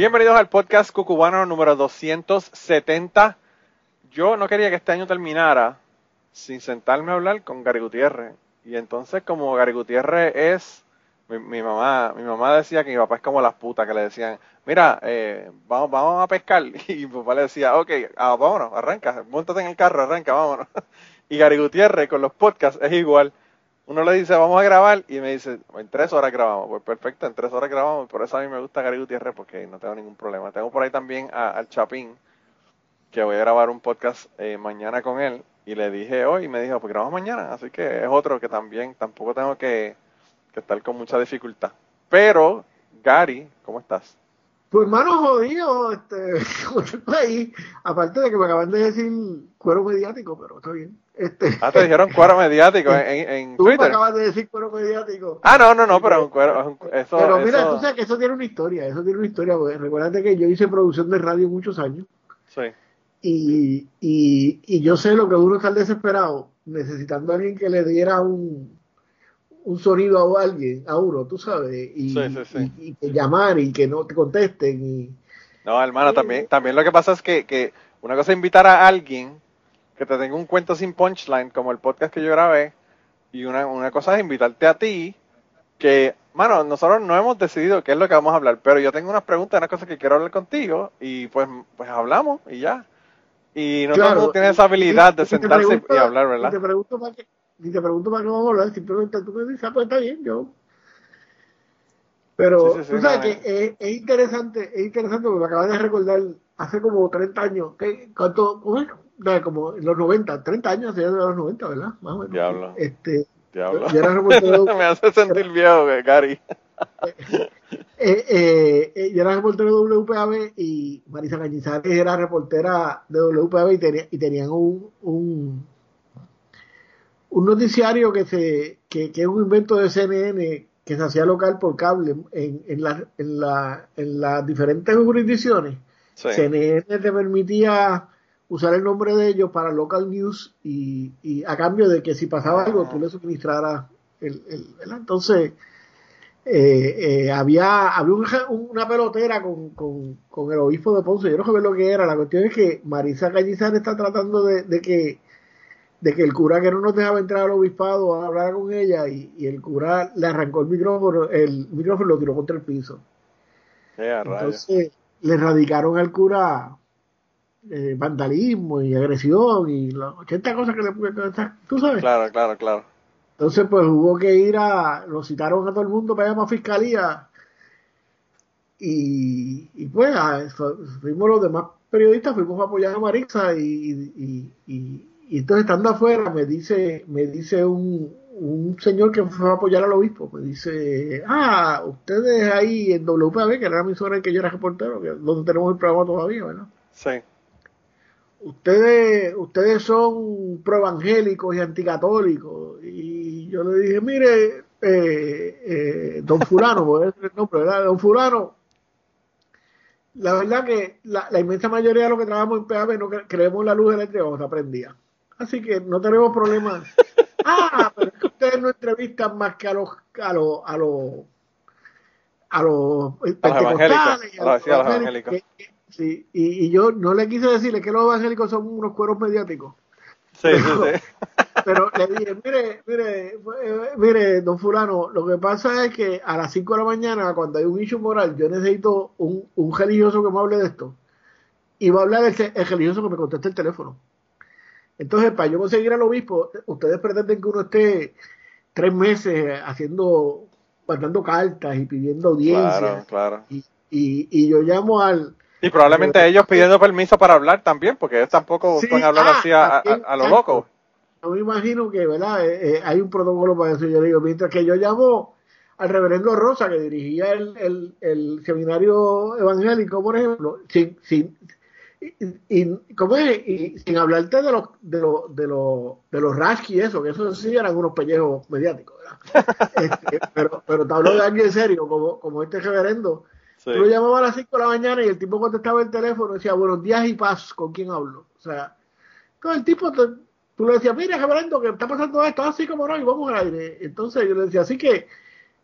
Bienvenidos al podcast cucubano número 270. Yo no quería que este año terminara sin sentarme a hablar con Gary Gutiérrez. Y entonces como Gary Gutiérrez es, mi, mamá mi mamá decía que mi papá es como las putas que le decían, mira, eh, vamos, vamos a pescar. Y mi papá le decía, ok, ah, vámonos, arranca, montate en el carro, arranca, vámonos. Y Gary Gutiérrez con los podcasts es igual. Uno le dice, vamos a grabar, y me dice, en tres horas grabamos. Pues perfecto, en tres horas grabamos. Por eso a mí me gusta Gary Gutiérrez, porque no tengo ningún problema. Tengo por ahí también al Chapín, que voy a grabar un podcast eh, mañana con él. Y le dije hoy y me dijo, pues grabamos mañana. Así que es otro que también tampoco tengo que, estar con mucha dificultad. Pero, Gary, ¿cómo estás? Tu hermano jodido, este, ahí, aparte de que me acaban de decir cuero mediático, pero está bien. Este, ah, te dijeron cuero mediático en, en tú Twitter. me acabas de decir cuero mediático. Ah, no, no, no, pero un cuero, eso, Pero mira, tú sabes que eso tiene una historia, eso tiene una historia, porque recuérdate que yo hice producción de radio muchos años. Sí. Y, y, y yo sé lo que uno está desesperado, necesitando a alguien que le diera un, un sonido a alguien, a uno, tú sabes, y, y, que llamar y que no te contesten. Y, no, hermano, también, también lo que pasa es que, que una cosa es invitar a alguien que te tenga un cuento sin punchline, como el podcast que yo grabé, y una, una cosa es invitarte a ti, que, mano, nosotros no hemos decidido qué es lo que vamos a hablar, pero yo tengo unas preguntas, unas cosas que quiero hablar contigo, y pues, pues hablamos y ya. Y no todo mundo tiene esa habilidad de sentarse y hablar, ¿verdad? Y te pregunto para qué, y te pregunto para qué vamos a hablar, simplemente tú me dices, ah, pues está bien, yo. Pero tú sabes que es, es, interesante, es interesante porque me acabas de recordar hace como 30 años, que cuánto, como en los 90, 30 años de los 90, ¿verdad? Más o menos. Diablo. Este, Diablo. me hace sentir viejo, Gary. Eh, eh, eh, yo era reportero de WPAB y Marisa Cañizares era reportera de WPAB y, tenía, y tenían un, un, un noticiario que, se, que, que, es un invento de CNN que se hacía local por cable en, en, la, en, la, en las diferentes jurisdicciones. CNN te permitía usar el nombre de ellos para local news y, y a cambio de que si pasaba algo tú le suministraras el, el, entonces eh, eh, había, había una pelotera con, con, el obispo de Ponce, yo no sé lo que era, la cuestión es que Marisa Callizar está tratando de, que de que el cura que no nos dejaba entrar al obispado a hablar con ella y, el cura le arrancó el micrófono, el micrófono lo tiró contra el piso. Entonces le radicaron al cura eh, vandalismo y agresión y las 80 cosas que le tú sabes. Claro, claro, claro. Entonces, pues hubo que ir a, lo citaron a todo el mundo para llamar a fiscalía. Y, y pues, fuimos los demás periodistas, fuimos a apoyar a Marisa y, y, entonces estando afuera me dice, me dice un, un señor que fue a apoyar al obispo, me dice, ah, ustedes ahí en WPAB, que era mi en que yo era reportero, que, donde tenemos el programa todavía, ¿verdad? Sí. Ustedes, ustedes son proevangélicos y anticatólicos y yo le dije, mire, eh, eh, don fulano, voy a decir el nombre, ¿verdad? Don fulano, la verdad que la, inmensa mayoría de los que trabajamos en PAB no creemos la luz eléctrica cuando se prendía. Así que no tenemos problemas. ah, pero es que ustedes no entrevistan más que a los a los a los a los pentecostales, a los, evangélicos. Sí, y, y, yo no le quise decirle que los evangélicos son unos cueros mediáticos. Sí, sí, sí. Pero le dije, mire, mire, mire, don fulano, lo que pasa es que a las 5 de la mañana, cuando hay un issue moral, yo necesito un, un religioso que me hable de esto. Y va a hablar el, el religioso que me conteste el teléfono. Entonces, para yo conseguir al obispo, ustedes pretenden que uno esté tres meses haciendo, mandando cartas y pidiendo audiencia. Claro, claro. Y, y, yo llamo al, y probablemente ellos pidiendo permiso para hablar también, porque ellos tampoco pueden hablar ah, así a, a, lo loco yo me imagino que, ¿verdad? Eh, eh, hay un protocolo para eso. Yo digo, mientras que yo llamo al reverendo Rosa, que dirigía el, el, seminario evangélico, por ejemplo, sin, sin, y, ¿cómo es? y sin hablarte de los de los de los de los y eso, que eso sí eran unos pellejos mediáticos, este, pero, pero te hablo de alguien serio, como, como este reverendo. Tú lo llamabas a las 5 de la mañana y el tipo contestaba el teléfono y decía, buenos días y paz, ¿con quién hablo? O sea, entonces el tipo, tú le decías, mira, reverendo, que está pasando esto, así como no, y vamos al aire. Entonces yo le decía, así que,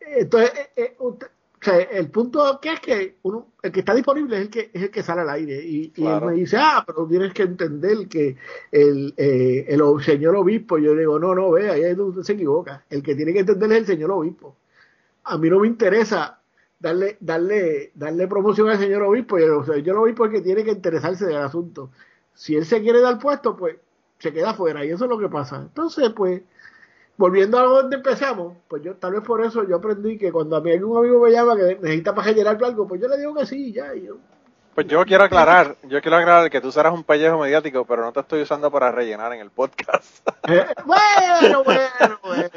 entonces, eh, eh, el punto que es que uno, el que está disponible es el que es el que sale al aire y, él me dice ah pero tienes que entender que el, eh, el señor obispo yo digo no no ve ahí donde se equivoca. El que tiene que entender es el señor obispo. A mí no me interesa darle darle darle promoción al señor obispo y el señor obispo es que tiene que interesarse del asunto si él se quiere dar puesto pues se queda fuera y eso es lo que pasa entonces pues volviendo a donde empezamos, pues yo tal vez por eso yo aprendí que cuando a mí algún amigo me llama que necesita para generar algo, pues yo le digo que sí, ya. yo, pues yo quiero aclarar, yo quiero aclarar que tú serás un pellejo mediático, pero no te estoy usando para rellenar en el podcast. Eh, bueno, bueno, bueno.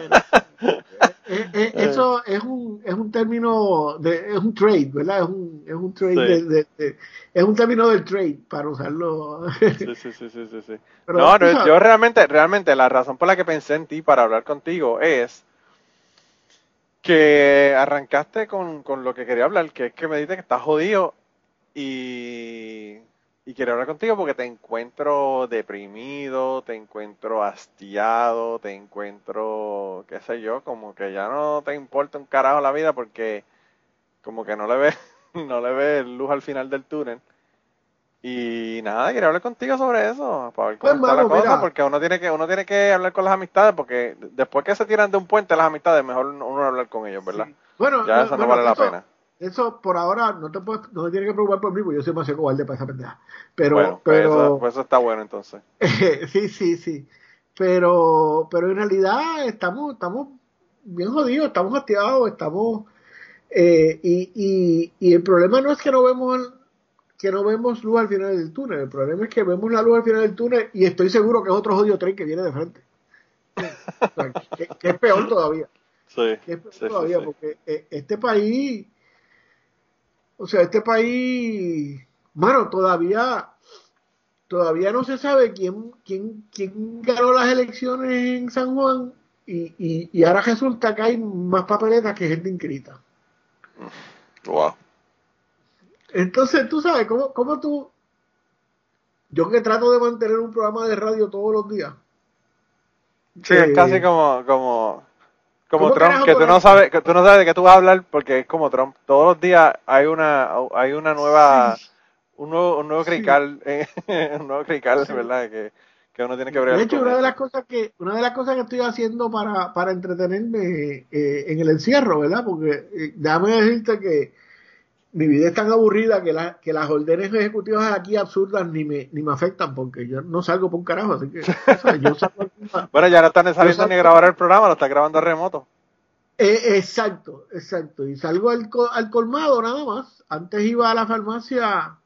Eh, eh, eso es un, es un término, de, es un trade, ¿verdad? Es un, es un trade de, es un término del trade para usarlo. sí, sí, sí, sí, sí. no, no yo realmente, realmente la razón por la que pensé en ti para hablar contigo es que arrancaste con, con lo que quería hablar, que es que me dices que estás jodido y y quiero hablar contigo porque te encuentro deprimido, te encuentro hastiado, te encuentro, qué sé yo, como que ya no te importa un carajo la vida porque como que no le ves, no le ves luz al final del túnel. Y nada, quería hablar contigo sobre eso, para ver cómo pues, está la cosa, porque uno tiene que, uno tiene que hablar con las amistades, porque después que se tiran de un puente las amistades, mejor uno hablar con ellos, ¿verdad? Bueno, ya eso no vale la pena eso por ahora no te, puedes, no te tienes que preocupar por mí, porque yo soy demasiado cobarde para esa pendeja. Pero, bueno, pues pero eso, pues eso, está bueno entonces. sí, sí, sí. Pero, pero en realidad estamos, estamos bien jodidos, estamos hastiados, estamos eh, y, y, y, el problema no es que no vemos que no vemos luz al final del túnel, el problema es que vemos la luz al final del túnel y estoy seguro que es otro jodido tren que viene de frente. que, es peor todavía. Sí, que es peor todavía, porque eh, este país o sea, este país, bueno, todavía, todavía no se sabe quién, quién, quién ganó las elecciones en San Juan y, y, y ahora resulta que hay más papeletas que gente inscrita. Wow. Entonces, tú sabes, ¿cómo, cómo tú... Yo que trato de mantener un programa de radio todos los días. Sí, es casi eh, como, como, como Trump, que tú no sabes, que tú no sabes de qué tú vas a hablar porque es como Trump. Todos los días hay una, hay una nueva, un nuevo, un nuevo crical, un nuevo crical, ¿verdad? Que, que uno tiene que ver. De hecho, una de las cosas que, una de las cosas que estoy haciendo para, para entretenerme eh, en el encierro, ¿verdad? Porque eh, déjame decirte que mi vida es tan aburrida que, la, que las órdenes ejecutivas aquí absurdas ni me, ni me afectan porque yo no salgo por un carajo, así que yo salgo Bueno, ya no está necesario ni grabar el programa, lo está grabando a remoto. Eh, exacto, exacto. Y salgo al, al colmado nada más. Antes iba a la farmacia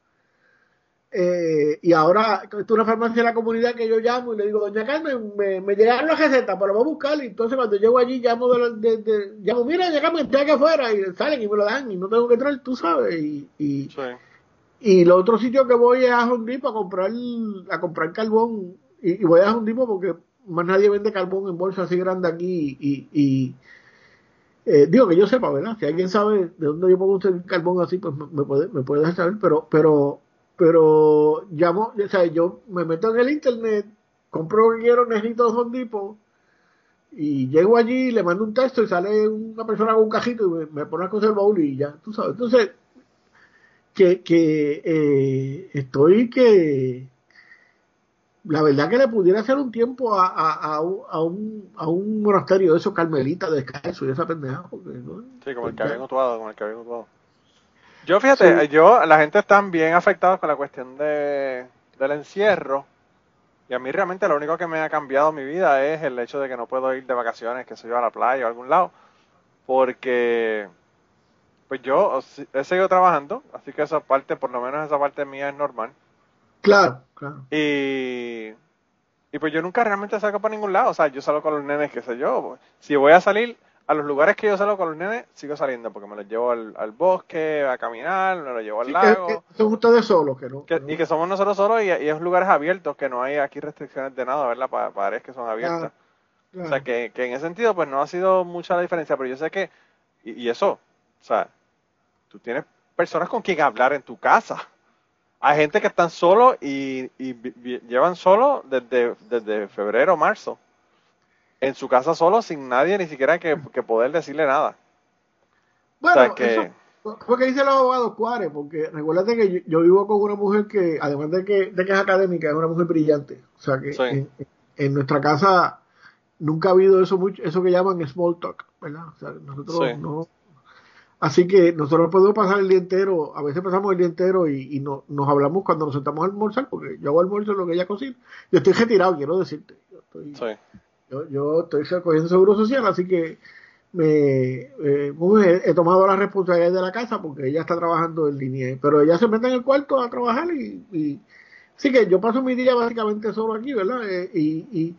eh, y ahora, esto es una farmacia de la comunidad que yo llamo y le digo, doña Carmen, me, me llegaron las recetas, pero voy a buscar. Y entonces cuando llego allí, llamo, de, de, llamo mira, Carmen, estoy aquí afuera. Y salen y me lo dan y no tengo que entrar, tú sabes. Y, y, y lo otro sitio que voy es a Hondipo a comprar, a comprar carbón. Y, voy a Hondipo porque más nadie vende carbón en bolsa así grande aquí. Y, y eh, digo que yo sepa, ¿verdad? Si alguien sabe de dónde yo puedo usar carbón así, pues me puede, me puede dejar saber. Pero, pero pero llamo, o sea, yo me meto en el internet, compro lo que quiero, necesito dos Depot y llego allí, le mando un texto y sale una persona con un cajito y me, pone a coser el baúl y ya, tú sabes. Entonces, que, que eh, estoy que la verdad que le pudiera hacer un tiempo a, a, a, un, a un monasterio de esos carmelitas descalzo y esa pendeja. Porque, Sí, como el que habían actuado, como el que habían actuado. Yo fíjate, yo, la gente está bien afectada con la cuestión de, del encierro. Y a mí realmente lo único que me ha cambiado mi vida es el hecho de que no puedo ir de vacaciones, que soy yo a la playa o a algún lado. Porque, pues yo he seguido trabajando, así que esa parte, por lo menos esa parte mía es normal. Claro, claro. Y, y pues yo nunca realmente salgo para ningún lado. O sea, yo salgo con los nenes, qué sé yo. Si voy a salir, a los lugares que yo salgo con los nenes, sigo saliendo porque me los llevo al, al bosque, a caminar, me los llevo al lago. son ustedes solos, que no, Y que somos nosotros solos y, y, es lugares abiertos, que no hay aquí restricciones de nada, ¿verdad? Para, para áreas que son abiertas. O sea, que, que, en ese sentido, pues no ha sido mucha la diferencia, pero yo sé que, y, y eso, o sea, tú tienes personas con quien hablar en tu casa. Hay gente que están solos y, y, llevan solo desde, desde febrero, marzo en su casa solo, sin nadie ni siquiera que, poder decirle nada. Bueno, que... eso fue que dice el abogado Cuare, porque recuérdate que yo, vivo con una mujer que, además de que, de que es académica, es una mujer brillante. O sea que en, nuestra casa nunca ha habido eso mucho, eso que llaman small talk, ¿verdad? O sea, nosotros no. Así que nosotros podemos pasar el día entero, a veces pasamos el día entero y, no, nos hablamos cuando nos sentamos a almorzar, porque yo hago almuerzo lo que ella cocina. Yo estoy retirado, quiero decirte. Yo estoy, sí. Yo, estoy cogiendo seguro social, así que me eh, he, tomado la responsabilidad de la casa porque ella está trabajando en línea. Pero ella se mete en el cuarto a trabajar y, y sí que yo paso mi día básicamente solo aquí, ¿verdad? Eh, y,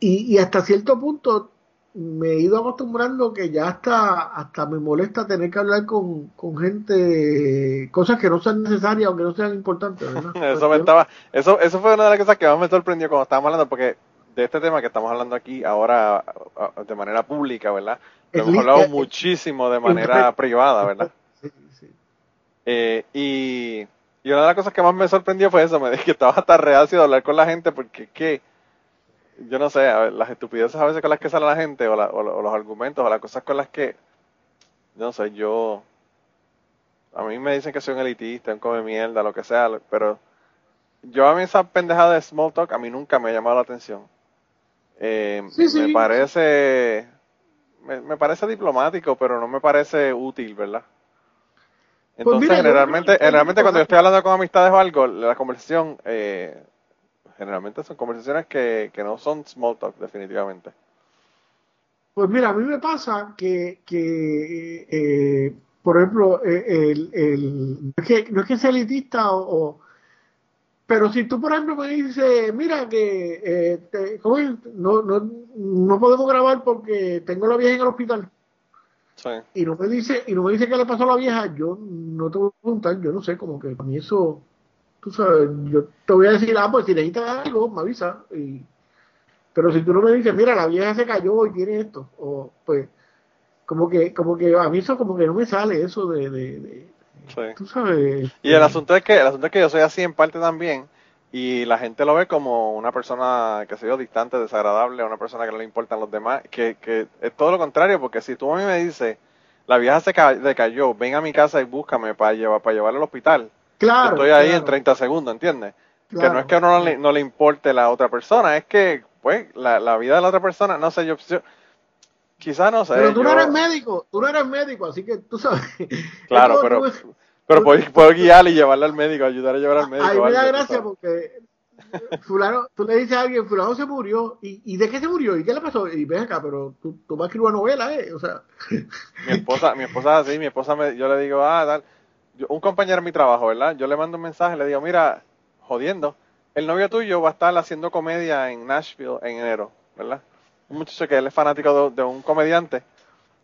y, y, hasta cierto punto me he ido acostumbrando que ya hasta, hasta me molesta tener que hablar con, con gente, cosas que no sean necesarias o que no sean importantes. eso, me estaba, eso, eso fue una de las cosas que más me sorprendió cuando estábamos hablando, porque de este tema que estamos hablando aquí ahora de manera pública, ¿verdad? Lo hemos hablado muchísimo de manera privada, ¿verdad? Sí, sí. Eh, y, y, una de las cosas que más me sorprendió fue eso, me dije que estaba hasta reacio de hablar con la gente porque que yo no sé, las estupideces a veces con las que sale la gente o, o, los argumentos o las cosas con las que, no sé, yo, a mí me dicen que soy un elitista, un come mierda, lo que sea, pero yo a mí esa pendejada de small talk a mí nunca me ha llamado la atención. Eh, me parece me, parece diplomático, pero no me parece útil, ¿verdad? Pues Entonces, generalmente, generalmente cuando yo estoy hablando con amistades o algo, la conversación, eh, generalmente son conversaciones que, que no son small talk, definitivamente. Pues mira, a mí me pasa que, que eh, por ejemplo, el, el, no, es que, no es que sea elitista o pero si tú, por ejemplo, me dices, mira, que eh, ¿cómo es? No, no, no podemos grabar porque tengo a la vieja en el hospital. Sí. Y no me dice y no me dice qué le pasó a la vieja, yo no te voy a preguntar, yo no sé, como que para mí eso, tú sabes, yo te voy a decir, ah, pues si necesitas algo, me avisa. Y, pero si tú no me dices, mira, la vieja se cayó y tiene esto, o pues, como que, como que a mí eso como que no me sale eso de, de y el asunto es que el asunto es que yo soy así en parte también y la gente lo ve como una persona que se yo distante, desagradable, una persona que no le importan los demás, que, que es todo lo contrario, porque si tú a mí me dices, la vieja se cayó, ven a mi casa y búscame para llevar para llevarla al hospital. Claro. Estoy ahí en 30 segundos, ¿entiendes? Que no es que a uno no le, importe la otra persona, es que pues la, la vida de la otra persona, no sé, yo, quizás no sé. Pero tú no eres médico, tú no eres médico, así que tú sabes. Claro, pero, pero puedo, guiar y llevarla al médico, ayudar a llevar al médico. Ahí me da gracia porque fulano, tú le dices a alguien, fulano se murió, ¿y, ¿y de qué se murió? ¿Y qué le pasó? Y ven acá, pero tú, tú vas a escribir una novela, ¿eh? O sea. Mi esposa, mi esposa así, mi esposa me, yo le digo, ah, tal. un compañero en mi trabajo, ¿verdad? Yo le mando un mensaje, le digo, mira, jodiendo, el novio tuyo va a estar haciendo comedia en Nashville en enero, ¿verdad? Un muchacho que él es fanático de, un comediante,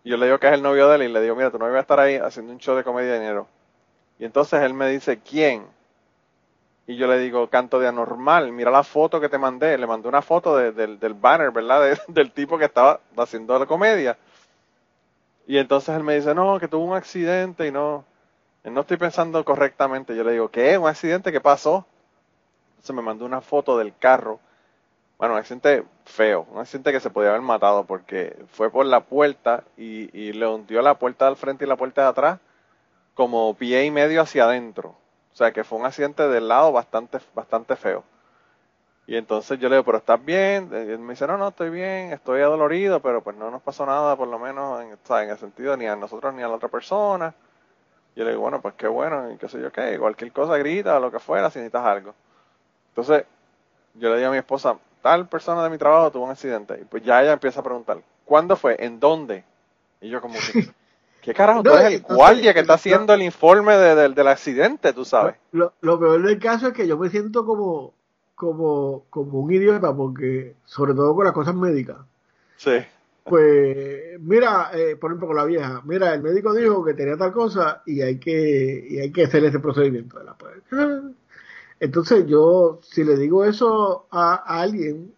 y yo le digo que es el novio de él, y le digo, mira, tu novio va a estar ahí haciendo un show de comedia en enero y entonces él me dice, ¿quién? Y yo le digo, canto de anormal, mira la foto que te mandé. Le mandé una foto del, banner, ¿verdad? del tipo que estaba haciendo la comedia. Y entonces él me dice, no, que tuvo un accidente y no, no estoy pensando correctamente. Yo le digo, ¿qué? ¿Un accidente? ¿Qué pasó? Entonces me mandó una foto del carro. Bueno, un accidente feo, un accidente que se podía haber matado porque fue por la puerta y, y le hundió la puerta del frente y la puerta de atrás como pie y medio hacia adentro. O sea que fue un accidente del lado bastante, bastante feo. Y entonces yo le digo, pero estás bien. Y él me dice, no, no, estoy bien, estoy adolorido, pero pues no nos pasó nada, por lo menos en, en el sentido ni a nosotros ni a la otra persona. Y yo le digo, bueno, pues qué bueno, y qué sé yo qué, cualquier cosa grita lo que fuera si necesitas algo. Entonces yo le digo a mi esposa, tal persona de mi trabajo tuvo un accidente. Y pues ya ella empieza a preguntar, ¿cuándo fue? ¿En dónde? Y yo como que... ¿Qué carajo? tú eres el guardia que está haciendo el informe del accidente, tú sabes. Lo, peor del caso es que yo me siento como, como, como un idiota, porque, sobre todo con las cosas médicas. Sí. pues mira, eh, por ejemplo con la vieja, mira, el médico dijo que tenía tal cosa y hay que, y hay que hacer ese procedimiento. Pues, entonces yo, si le digo eso a, alguien,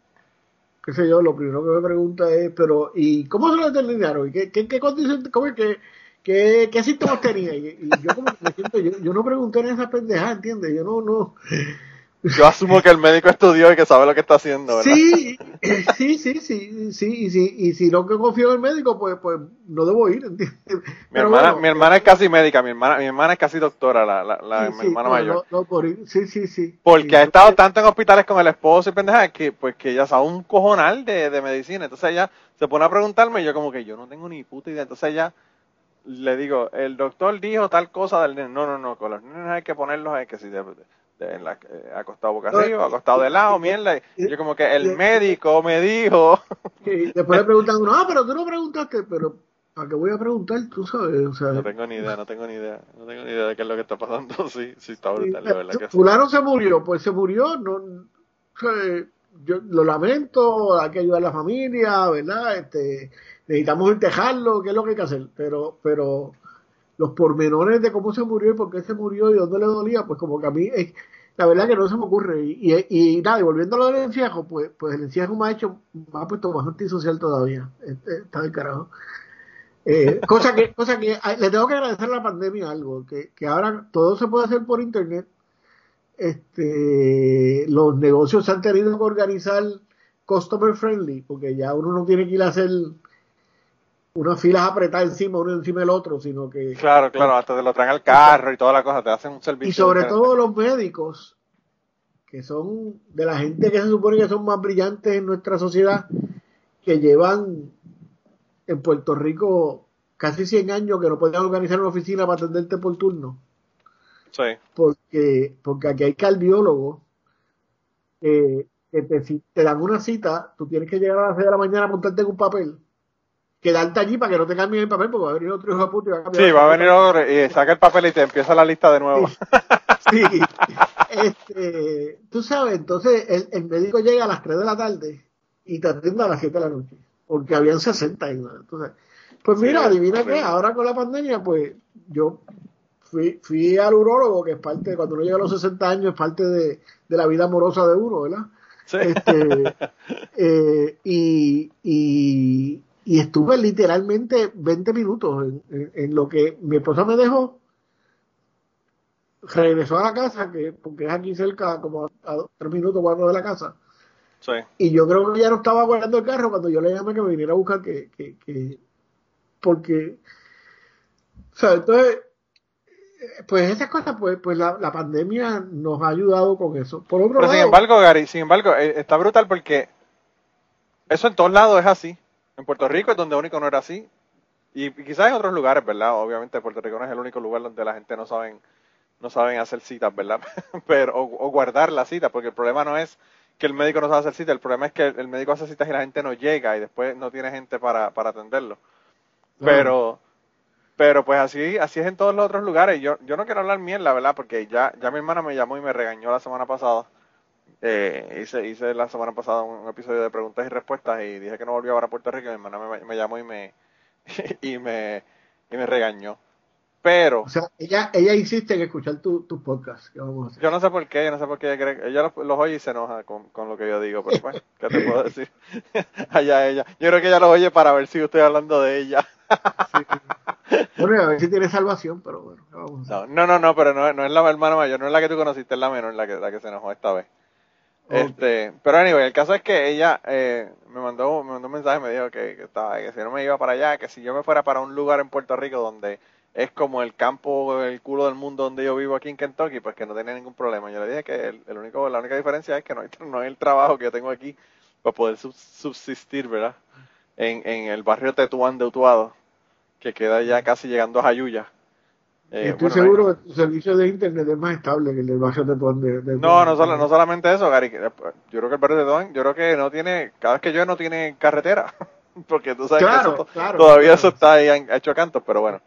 qué sé yo, lo primero que me pregunta es, pero ¿y cómo se lo determinaron? ¿Y qué, qué, qué condición, cómo es que, qué, síntomas tenía? Y, yo como me siento, yo, no pregunté en esa pendejada, ¿entiendes? Yo no, no, yo asumo que el médico estudió y que sabe lo que está haciendo, ¿verdad? Sí, sí, sí, sí, sí, y si, y si no confío en el médico, pues, pues no debo ir, ¿entiendes? Mi hermana, mi hermana es casi médica, mi hermana, mi hermana es casi doctora, la, la, la mi hermana mayor. No, por ir. Sí, sí, sí. Porque ha estado tanto en hospitales con el esposo y pendeja que, pues, que ella sabe un cojonal de, de medicina, entonces ella se pone a preguntarme y yo como que yo no tengo ni puta idea, entonces ella le digo, el doctor dijo tal cosa del nene, no, no, no, con los niños hay que ponerlos, hay que si en la, eh, acostado boca arriba, acostado de lado, mierda. Y yo como que el médico me dijo. Y después le preguntan, no, pero tú no preguntaste, pero ¿para qué voy a preguntar? Tú sabes, o sea. No tengo ni idea, no tengo ni idea, no tengo ni idea de qué es lo que está pasando. Sí, sí está brutal, la verdad que Fulano se murió, pues se murió, no, yo lo lamento, hay que ayudar a la familia, ¿verdad? Este, necesitamos entejarlo, ¿qué es lo que hay que hacer? Pero, pero los pormenores de cómo se murió y por qué se murió y dónde le dolía, pues como que a mí, es, la verdad que no se me ocurre. Y, y, nada, y volviendo a lo del encierro, pues, pues el encierro me ha hecho, me ha puesto más antisocial todavía. Está del carajo. Eh, cosa que, cosa que le tengo que agradecer a la pandemia algo, que, que ahora todo se puede hacer por internet. Este, los negocios se han tenido que organizar customer friendly, porque ya uno no tiene que ir a hacer unas filas apretadas encima, uno encima del otro, sino que... Claro, claro, hasta te lo traen al carro y toda la cosa, te hacen un servicio. Y sobre todo los médicos, que son de la gente que se supone que son más brillantes en nuestra sociedad, que llevan en Puerto Rico casi 100 años que no podían organizar una oficina para atenderte por turno. Sí. Porque, porque aquí hay cardiólogos que te, te dan una cita, tú tienes que llegar a las 6 de la mañana a montarte en un papel quedarte allí para que no te cambien el papel, porque va a venir otro hijo de puta y va a cambiar. Sí, va a venir otro y saca el papel y te empieza la lista de nuevo. Sí. Este, tú sabes, entonces el, el, médico llega a las 3 de la tarde y te atiende a las 7 de la noche, porque habían 60. Entonces, pues mira, adivina qué, ahora con la pandemia, pues yo fui, fui al urólogo, que es parte, de, cuando uno llega a los 60 años, es parte de, de la vida amorosa de uno, ¿verdad? Sí. Este, eh, y, y, y estuve literalmente 20 minutos en, lo que mi esposa me dejó. Regresó a la casa, que porque es aquí cerca, como a, tres minutos, cuatro de la casa. Sí. Y yo creo que ya no estaba guardando el carro cuando yo le llamé que me viniera a buscar que, que, que porque, o sea, entonces, pues esas cosas, pues, pues la, la pandemia nos ha ayudado con eso. Por otro Pero sin embargo, Gary, sin embargo, eh, está brutal porque eso en todos lados es así. En Puerto Rico es donde único no era así. Y, quizás en otros lugares, ¿verdad? Obviamente Puerto Rico no es el único lugar donde la gente no saben, no saben hacer citas, ¿verdad? Pero, o, guardar la cita, porque el problema no es que el médico no sabe hacer citas, el problema es que el médico hace citas y la gente no llega y después no tiene gente para, para atenderlo. Pero, pero pues así, así es en todos los otros lugares. Yo, yo no quiero hablar la ¿verdad? Porque ya, ya mi hermana me llamó y me regañó la semana pasada eh, hice, hice la semana pasada un, episodio de preguntas y respuestas y dije que no volvía a Puerto Rico y mi hermana me, llamó y me, y me, y me regañó. Pero. O sea, ella, ella insiste en escuchar tus tu podcast. Yo no sé por qué, yo no sé por qué ella cree. Ella los, oye y se enoja con, con, lo que yo digo, pero bueno, ¿qué te puedo decir? Allá ella. Yo creo que ella los oye para ver si estoy hablando de ella. Bueno, a ver si tiene salvación, pero bueno, vamos No, no, no, no, pero no, no es la hermana mayor, no es la que tú conociste, es la menor la que, la que se enojó esta vez. Este, pero anyway, el caso es que ella eh, me mandó me mandó un mensaje, me dijo que, estaba, que si no me iba para allá, que si yo me fuera para un lugar en Puerto Rico donde es como el campo, el culo del mundo donde yo vivo aquí en Kentucky, pues que no tenía ningún problema. Yo le dije que el, único, la única diferencia es que no hay, no hay el trabajo que yo tengo aquí para poder subsistir, ¿verdad? En, en el barrio Tetuán de Utuado, que queda ya casi llegando a Jayuya. Eh, Estoy seguro que tu servicio de internet es más estable que el del barrio de De, no, no, no solamente eso, Gary. Yo creo que el barrio de yo creo que no tiene, cada vez que yo no tiene carretera. Porque tú sabes que eso, todavía eso está ahí hecho cantos, pero bueno.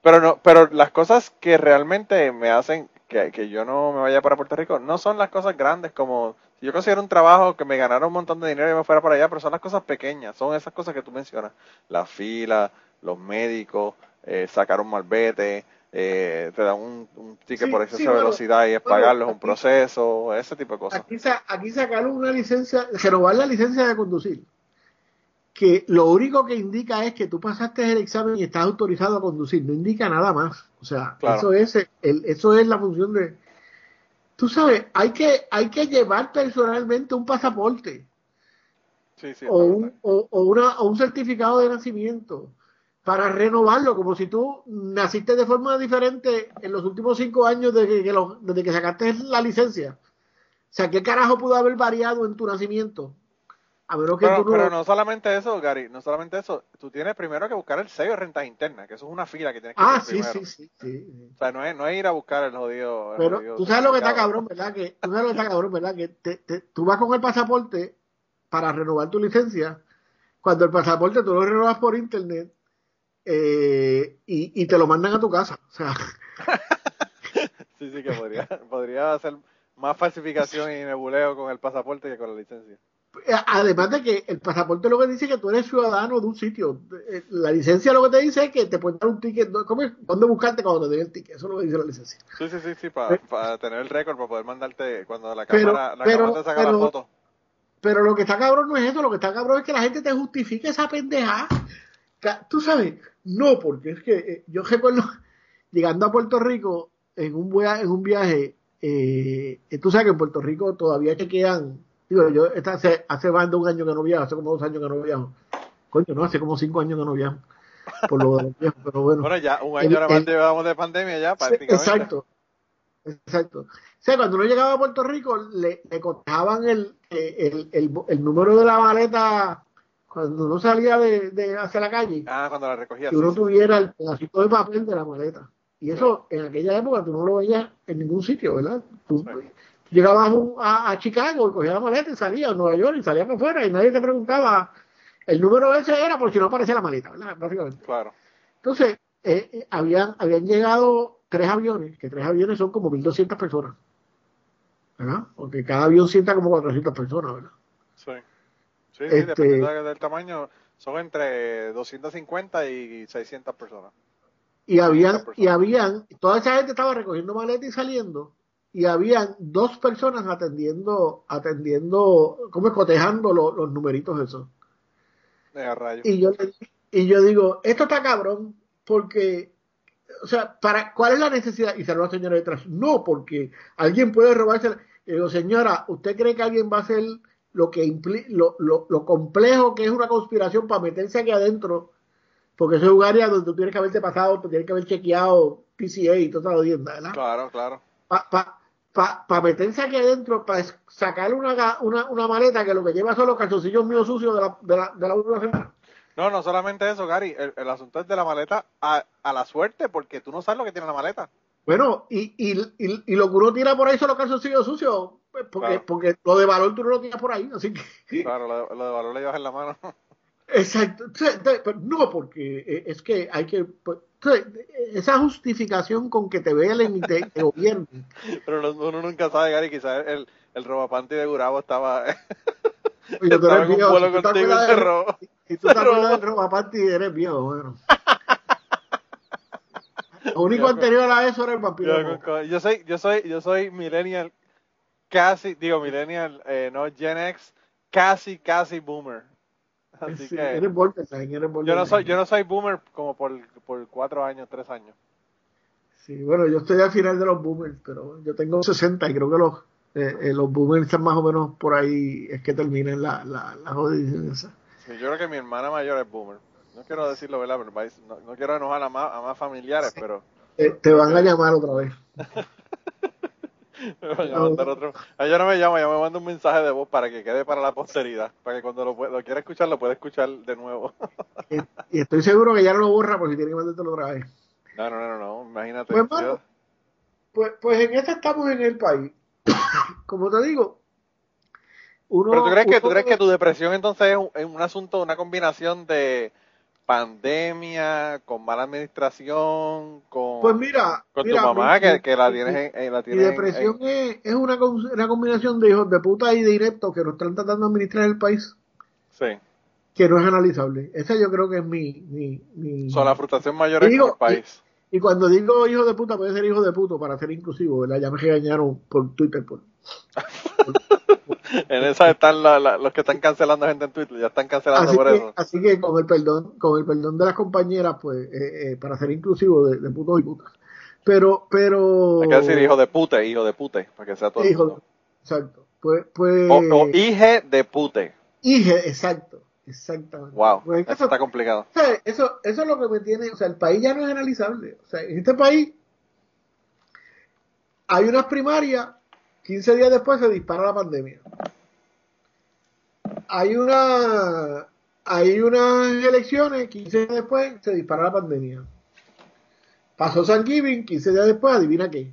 Pero no, pero las cosas que realmente me hacen que, que yo no me vaya para Puerto Rico, no son las cosas grandes como si yo considero un trabajo que me ganara un montón de dinero y me fuera para allá, pero son las cosas pequeñas, son esas cosas que tú mencionas, la fila, los médicos, eh, sacar un malvete, eh, te dan un, un ticket Sí, por exceso sí, de bueno, velocidad y es bueno, pagarlo, es un proceso, ese tipo de cosas. Aquí, aquí sacaron una licencia, renovar la licencia de conducir, que lo único que indica es que tú pasaste el examen y estás autorizado a conducir, no indica nada más. O sea, Claro. eso es el, eso es la función de. Tú sabes, hay que hay que llevar personalmente un pasaporte Sí, o un, o, o una, o un certificado de nacimiento para renovarlo, como si tú naciste de forma diferente en los últimos cinco años desde que, lo- desde que sacaste la licencia. O sea, ¿qué carajo pudo haber variado en tu nacimiento? A menos que Pero, tú no... pero no solamente eso, Gary, no solamente eso, tú tienes primero que buscar el sello de rentas internas, que eso es una fila que tienes que ah, sí, sí, sí, sí. O sea, no es, no es ir a buscar el jodido. el Pero jodido tú sabes lo que está cabrón, ¿verdad? Que, tú sabes lo que está cabrón, ¿verdad? Que te- te- tú vas con el pasaporte para renovar tu licencia. Cuando el pasaporte tú lo renovas por internet eh, y, y te lo mandan a tu casa. O sea, Sí, sí, que podría, podría hacer más falsificación y nebuleo con el pasaporte que con la licencia. Eh, Además de que el pasaporte lo que dice es que tú eres ciudadano de un sitio. Eh, La licencia lo que te dice es que te pueden dar un ticket. ¿Cómo es? ¿Dónde buscarte cuando te den el ticket? Eso es lo que dice la licencia. Sí, sí, sí, sí, para tener el récord, para poder mandarte cuando la Pero- cámara, la pero- cámara te saca pero- la foto. Pero lo que está cabrón no es eso. Lo que está cabrón es que la gente te justifique esa pendeja. Tú sabes, no, porque es que eh, yo recuerdo llegando a Puerto Rico en un, en un viaje. eh, eh, tú sabes que en Puerto Rico todavía chequean. Digo, yo esta hace, hace más de un año que no viajo, hace como dos años que no viajo. Coño, no, hace como cinco años que no viajo. Por lo de los viejos, pero bueno. Bueno, ya un El- año más el- llevamos de pandemia ya, prácticamente. Exacto. Exacto. O sea, cuando uno llegaba a Puerto Rico, le, le cotejaban el, el, el, el número de la maleta cuando uno salía de, de hacia la calle, Ah, cuando la recogía. que uno sí. tuviera el pedacito de papel de la maleta. Y eso en aquella época tú no lo veías en ningún sitio, ¿verdad? Tú Sí. llegabas a, a, Chicago y cogías la maleta y salías a Nueva York y salías para afuera y nadie te preguntaba. El número ese era por si no aparecía la maleta, ¿verdad? Básicamente. Claro. Entonces, eh, eh, habían, habían llegado tres aviones, que tres aviones son como 1.200 personas. ¿Verdad? Porque cada avión sienta como 400 personas, ¿verdad? Sí. Sí, Este- dependiendo de- del tamaño, son entre 250 y 600 personas. Y habían, 400 y habían, toda esa gente estaba recogiendo maletas y saliendo, y habían dos personas atendiendo, atendiendo, como cotejando lo- los numeritos esos. Eh. Y yo, y yo digo, esto está cabrón, porque, o sea, para ¿cuál es la necesidad? Y salió la señora detrás, no, porque alguien puede robarse. Y digo, señora, ¿usted cree que alguien va a hacer lo que impli lo, lo, lo complejo que es una conspiración para meterse aquí adentro? Porque eso es un área donde tú tienes que haberte pasado, tienes que haber chequeado PCA y toda la audiencia, ¿verdad? Claro, claro. Para pa, pa, pa meterse aquí adentro, para sacar una, una, una maleta que lo que lleva son los calzoncillos míos sucios de la, de la, de la. No, no solamente eso, Gary. El, el asunto es de la maleta a, a la suerte, porque tú no sabes lo que tiene la maleta. Bueno, y, y, y, y lo que uno tira por ahí son los calzoncillos sucios, pues, porque, Claro. porque lo de valor tú no lo tiras por ahí, así que... Claro, lo, de- lo de valor le llevas en la mano. Exacto. Pero no, porque eh, es que hay que... pues, esa justificación con que te vean y te, te gobiernen. Pero no- uno nunca sabe, Gary. Quizás el, el robapanti de Gurabo estaba, en un vuelo si contigo y se robó. Si tú te acuerdas del Robapanti, eres viejo, bueno. Lo único Yo- anterior a eso era el vampiro. Yo, yo soy, yo soy, yo soy millennial, casi, digo millennial, eh, no Gen X, casi, casi boomer. Así Sí, que eres borderline, eres yo no soy, yo no soy boomer como por, por cuatro años, tres años. Sí, bueno, yo estoy al final de los boomers, pero yo tengo 60 y creo que los, eh, eh, los boomers están más o menos por ahí, es que terminen la, la, la jodición esa. Sí, yo creo que mi hermana mayor es boomer. No quiero decirlo, ¿verdad? Pero no quiero enojar a más, a más familiares, pero Eh, te van a llamar otra vez. me van a mandar otro. Ah, yo no me llamo, yo me mando un mensaje de voz para que quede para la posteridad, para que cuando lo, lo quiera escuchar lo pueda escuchar de nuevo. Y, y estoy seguro que ya no lo borra por si tiene que mandártelo otra vez. No, no, no, no, imagínate. Pues, mano, Pues, pues en esta estamos en el país. Como te digo, uno. Pero tú crees que uno tú crees debe- que tu depresión entonces es un, es un asunto, una combinación de pandemia, con mala administración, con, pues mira, con tu mamá que, que, la tienes en, la tienes depresión es, es una, una, combinación de hijos de puta y de ineptos que nos están tratando de administrar el país. Sí. Que no es analizable. Esa yo creo que es mi... mi, mi... Son la frustración mayor en el país. Y, cuando digo hijo de puta, puede ser hijo de puto para ser inclusivo, ¿verdad? Ya me regañaron por Twitter por, en esa están los que están cancelando gente en Twitter, ya están cancelando por eso. Así que con el perdón, con el perdón de las compañeras, pues, eh, eh, para ser inclusivo de, de putos y putas. Pero, pero. Hay que decir hijo de pute, hijo de pute, para que sea todo. Hijo exacto. Pues, pues. O, o hije de pute. Hije, exacto. Exactamente. Wow, pues eso está complicado. eso, eso es lo que me tiene, o sea, el país ya no es analizable. O sea, en este país hay unas primarias 15 días después se dispara la pandemia. Hay una hay unas elecciones, 15 días después se dispara la pandemia. Pasó San Giving, 15 días después, adivina qué.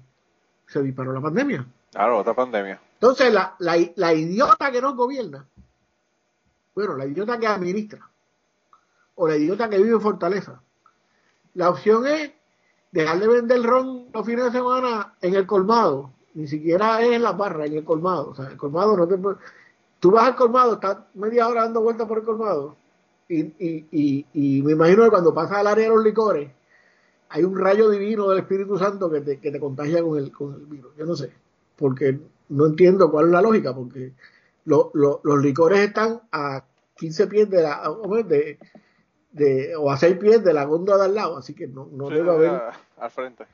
Se disparó la pandemia. Claro, otra pandemia. Entonces, la, la, la idiota que no gobierna, bueno, la idiota que administra, o la idiota que vive en Fortaleza, la opción es dejar de vender ron los fines de semana en el colmado ni siquiera es en la barra, en el colmado. O sea, el colmado no te Tú vas al colmado, estás media hora dando vueltas por el colmado, y, y, y, y, me imagino que cuando pasas al área de los licores, hay un rayo divino del Espíritu Santo que te, que te contagia con el, con el virus. Yo no sé, porque no entiendo cuál es la lógica, porque los licores están a 15 pies de la. De, de, o a 6 pies de la góndola de al lado, así que no, no debe haber. Al frente.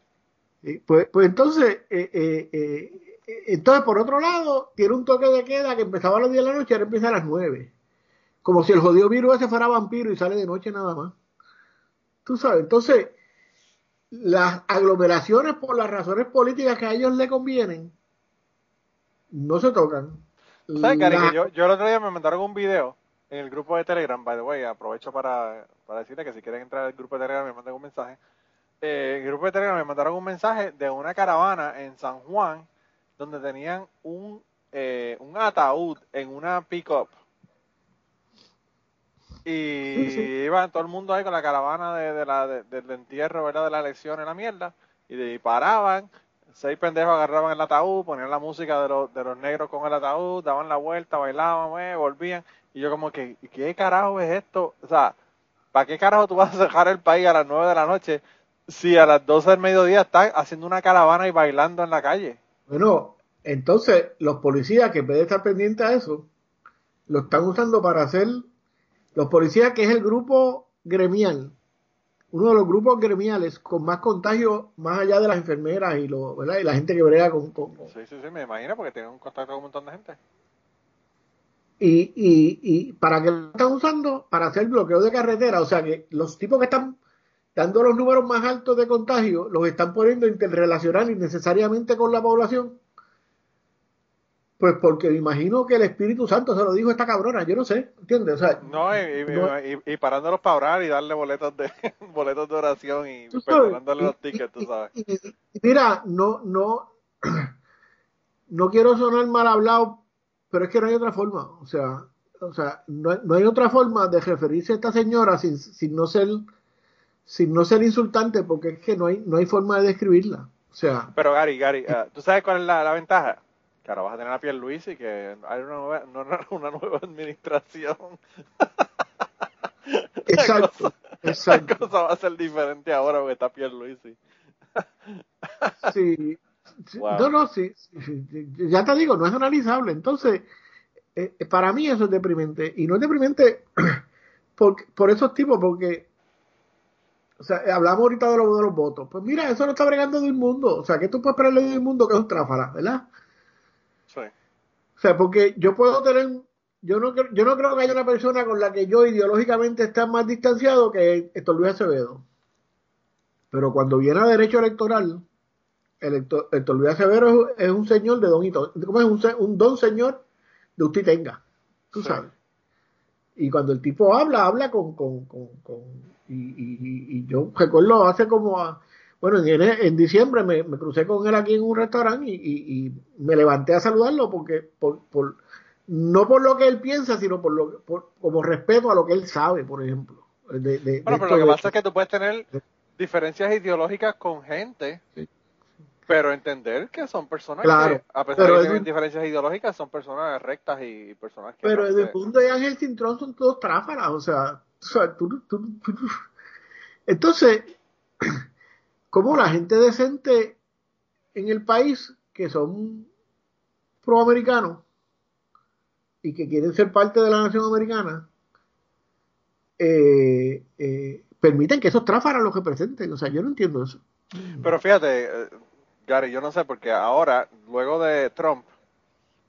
Pues, pues entonces, eh, eh, eh, entonces, por otro lado, tiene un toque de queda que empezaba a las 10 de la noche y ahora empieza a las 9. Como si el jodido virus ese fuera vampiro y sale de noche nada más. Tú sabes, entonces, las aglomeraciones por las razones políticas que a ellos le convienen, no se tocan. ¿Sabes, Cari, yo, yo el otro día me mandaron un video en el grupo de Telegram, by the way, aprovecho para, para decirle que si quieren entrar al grupo de Telegram me manden un mensaje eh, el grupo de Telegram me mandaron un mensaje de una caravana en San Juan donde tenían un, eh, un ataúd en una pick-up. Y iban todo el mundo ahí con la caravana de, la, del entierro, ¿verdad? De la elección en la mierda. Y, paraban, seis pendejos agarraban el ataúd, ponían la música de, los, de los negros con el ataúd, daban la vuelta, bailaban, volvían. Y yo como que, ¿qué carajo es esto? O sea, ¿para qué carajo tú vas a dejar el país a las nueve de la noche si a las 12 del mediodía están haciendo una caravana y bailando en la calle. Bueno, entonces los policías que en vez de estar pendientes a eso, lo están usando para hacer, los policías que es el grupo gremial, uno de los grupos gremiales con más contagio más allá de las enfermeras y, lo, ¿verdad? y la gente que brega con, Sí, sí, sí, me imagino porque tienen un contacto con un montón de gente. Y, y, y para qué lo están usando para hacer bloqueo de carretera, o sea que los tipos que están dando los números más altos de contagio, los están poniendo interrelacional innecesariamente con la población. Pues porque me imagino que el Espíritu Santo se lo dijo a esta cabrona, yo no sé, ¿entiendes? no, y, parándolos para orar y darle boletos de boletos de oración y perdonándole los tickets, tú sabes. mira, no, no, no quiero sonar mal hablado, pero es que no hay otra forma, o sea, o sea, no, no hay otra forma de referirse a esta señora sin, sin no ser sin no ser insultante, porque es que no hay, no hay forma de describirla. O sea, pero Gary, Gary, uh, ¿tú sabes cuál es la, ventaja? Claro, vas a tener a Pierre Luis y que hay una nueva, una nueva administración. Exacto, la cosa, La cosa va a ser diferente ahora porque está Pierre Luis. Sí. No, no, sí, Ya te digo, no es analizable. Entonces, eh, para mí eso es deprimente. Y no es deprimente por, por esos tipos, porque o sea, hablamos ahorita de los, de los votos. Pues mira, eso no está bregando de un mundo. O sea, que tú puedes esperarle de un mundo que es un tráfala, ¿verdad? Sí. O sea, porque yo puedo tener. Yo no, yo no creo que haya una persona con la que yo ideológicamente esté más distanciado que Héctor Luis Acevedo. Pero cuando viene a derecho electoral, Héctor, Luis Acevedo es, un señor de don y ¿Cómo es? Un, un, don señor de usted tenga. Tú sabes. Y cuando el tipo habla, habla con, con, con, con y, y, yo recuerdo hace como, bueno, en, en diciembre me, crucé con él aquí en un restaurante y, me levanté a saludarlo porque, por, por, no por lo que él piensa, sino por lo por, como respeto a lo que él sabe, por ejemplo. De, de, bueno, pero lo que pasa es que tú puedes tener diferencias ideológicas con gente, pero entender que son personas que, a pesar de que tienen diferencias ideológicas, son personas rectas y, personas que... Pero desde el punto de Ángel Cintrón son todos tráfalas, o sea, entonces, como la gente decente en el país, que son proamericanos y que quieren ser parte de la nación americana, eh, eh, permiten que esos tráfalas los representen. O sea, yo no entiendo eso. Pero fíjate, eh, Gary, yo no sé, porque ahora, luego de Trump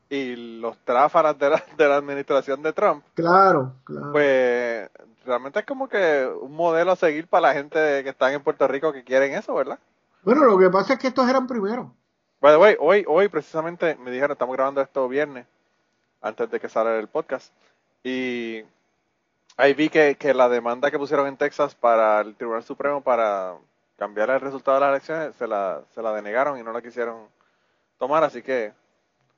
y los tráfalas de la, de la administración de Trump, claro, claro. pues realmente es como que un modelo a seguir para la gente que están en Puerto Rico que quieren eso, ¿verdad? Bueno, lo que pasa es que estos eran primero. By hoy, hoy precisamente me dijeron, estamos grabando esto viernes, antes de que salga el podcast, y ahí vi que, que la demanda que pusieron en Texas para el Tribunal Supremo para cambiar el resultado de las elecciones se la, se la denegaron y no la quisieron tomar, así que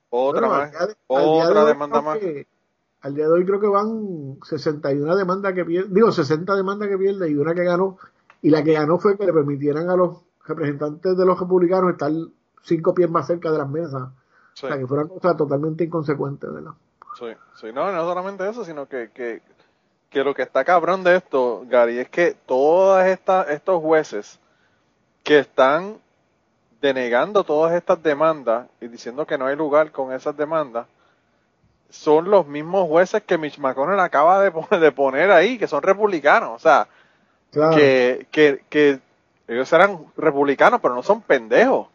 otra más, otra demanda más. Al día de hoy creo que van 61 demandas que pierde, digo 60 demandas que pierde y una que ganó, y la que ganó fue que le permitieran a los representantes de los republicanos estar cinco pies más cerca de las mesas. O sea, que fue una cosa totalmente inconsecuente, ¿verdad? Sí, sí, no, no solamente eso, sino que, que, que lo que está cabrón de esto, Gary, es que todos estos jueces que están denegando todas estas demandas y diciendo que no hay lugar con esas demandas, son los mismos jueces que Mitch McConnell acaba de, de poner ahí, que son republicanos. O sea, que, que, que ellos eran republicanos, pero no son pendejos.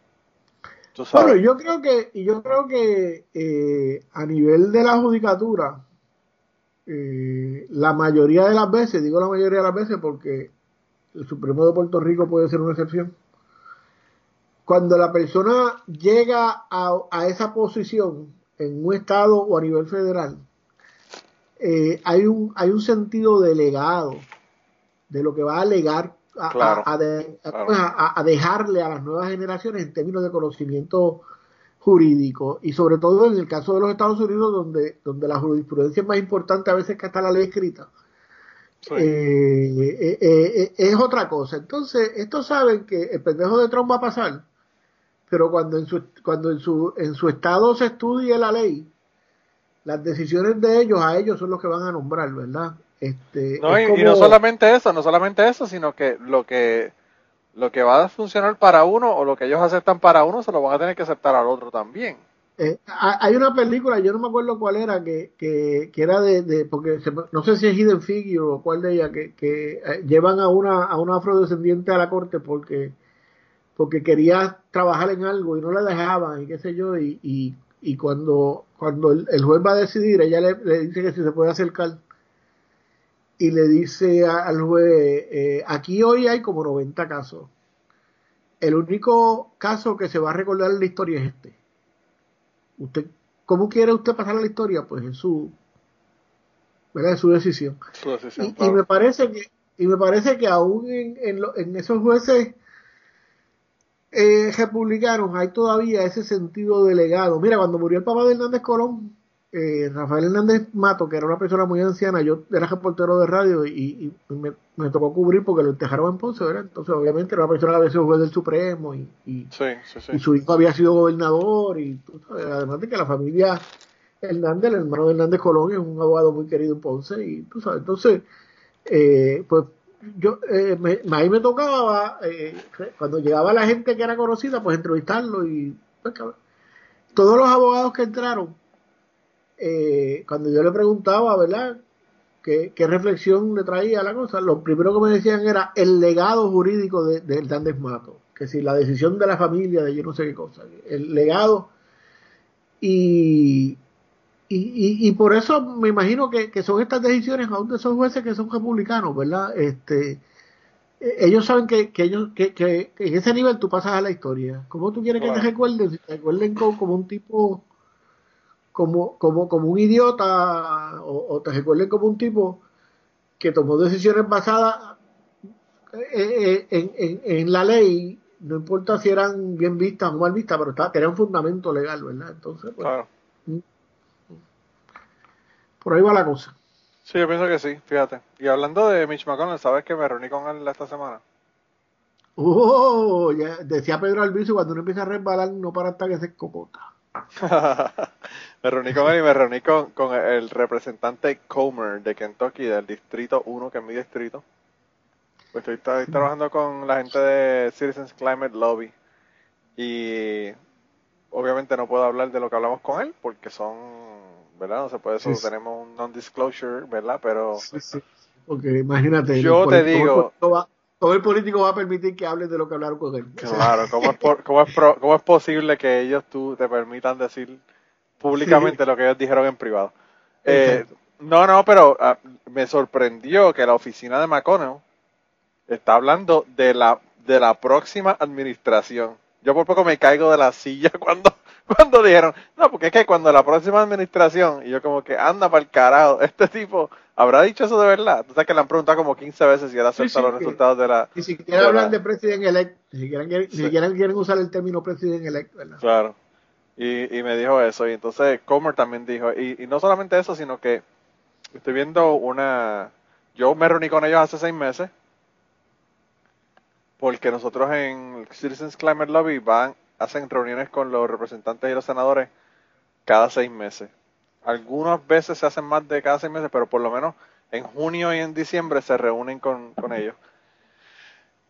Bueno, yo creo que, yo creo que eh, a nivel de la judicatura, eh, la mayoría de las veces, digo la mayoría de las veces porque el Supremo de Puerto Rico puede ser una excepción, cuando la persona llega a, esa posición en un estado o a nivel federal, eh, hay, un, hay un sentido delegado de lo que va a alegar a, dejarle a las nuevas generaciones en términos de conocimiento jurídico y sobre todo en el caso de los Estados Unidos donde, donde la jurisprudencia es más importante a veces que hasta la ley escrita. Eh, eh, eh, es otra cosa. Entonces, estos saben que el pendejo de Trump va a pasar, pero cuando en su, cuando en su, en su estado se estudie la ley, las decisiones de ellos a ellos son los que van a nombrar, ¿verdad? Este, no, y, no solamente eso, no solamente eso, sino que lo que lo que va a funcionar para uno o lo que ellos aceptan para uno se lo van a tener que aceptar al otro también. Eh, hay una película, yo no me acuerdo cuál era, que, que, era de, porque no sé si es Hidden Figure o cuál de ella, que, que eh, llevan a una, a una afrodescendiente a la corte porque, porque quería trabajar en algo y no la dejaban y qué sé yo, y, y, y cuando, cuando el, juez va a decidir, ella le, le, dice que si se puede acercar y le dice al juez, eh, aquí hoy hay como 90 casos. El único caso que se va a recordar en la historia es este. Usted, ¿Cómo quiere usted pasar a la historia? Pues es su, ¿verdad? su decisión. y, me parece que y me parece que aún en, en, esos jueces eh, republicanos hay todavía ese sentido delegado. Mira, cuando murió el papá de Hernández Colón, eh, Rafael Hernández Mato, que era una persona muy anciana, yo era reportero de radio y, me, tocó cubrir porque lo entejaron en Ponce, ¿verdad? Entonces, obviamente, era una persona que había sido juez del Supremo y, y, su hijo había sido gobernador y además de que la familia Hernández, el hermano de Hernández Colón, es un abogado muy querido en Ponce y tú sabes, entonces, eh, pues yo, eh, me, ahí me tocaba, eh, cuando llegaba la gente que era conocida, pues entrevistarlo y pues, todos los abogados que entraron eh, cuando yo le preguntaba, ¿verdad? ¿Qué, reflexión le traía la cosa? Lo primero que me decían era el legado jurídico de, de Hernández Mato, que si la decisión de la familia, de yo no sé qué cosa, el legado. Y, y, y, por eso me imagino que, son estas decisiones aún de esos jueces que son republicanos, ¿verdad? Este, e, ellos saben que, que ellos que, que, en ese nivel tú pasas a la historia. ¿Cómo tú quieres que te recuerden? Si te recuerden como un tipo como, como, como un idiota o, te recuerden como un tipo que tomó decisiones basadas eh, eh, en, la ley, no importa si eran bien vistas o mal vistas, pero está, tenían un fundamento legal, ¿verdad? Entonces, pues, por ahí va la cosa. Sí, yo pienso que sí, fíjate. Y hablando de Mitch McConnell, ¿sabes que me reuní con él esta semana? Oh, ya decía Pedro Albizu, cuando uno empieza a resbalar, no para hasta que se cocota. me reuní con él y me reuní con, con el representante Comer de Kentucky, del distrito 1, que es mi distrito. Pues estoy, estoy trabajando con la gente de Citizens Climate Lobby. Y obviamente no puedo hablar de lo que hablamos con él, porque son, ¿verdad? No se puede, eso tenemos un non-disclosure, ¿verdad? Pero... Sí, sí. Porque imagínate. Yo te digo todo el político va a permitir que hables de lo que hablaron con él. Claro, ¿cómo es, cómo es, cómo es posible que ellos tú te permitan decir públicamente lo que ellos dijeron en privado? Eh, no, no, pero ah, me sorprendió que la oficina de McConnell está hablando de la, de la próxima administración. Yo por poco me caigo de la silla cuando, cuando dijeron, no, porque es que cuando la próxima administración, y yo como que anda para el carajo, este tipo ¿Habrá dicho eso de verdad? Tú sabes que le han preguntado como 15 veces si él acepta los resultados de la... Ni siquiera hablan de president elect, ni siquiera, quieren, usar el término president elect, ¿verdad? Claro. Y, y me dijo eso. Y entonces Comer también dijo, y, y no solamente eso, sino que estoy viendo una... Yo me reuní con ellos hace seis meses porque nosotros en Citizens Climate Lobby van, hacen reuniones con los representantes y los senadores cada seis meses. Algunas veces se hacen más de cada seis meses, pero por lo menos en junio y en diciembre se reúnen con, ellos.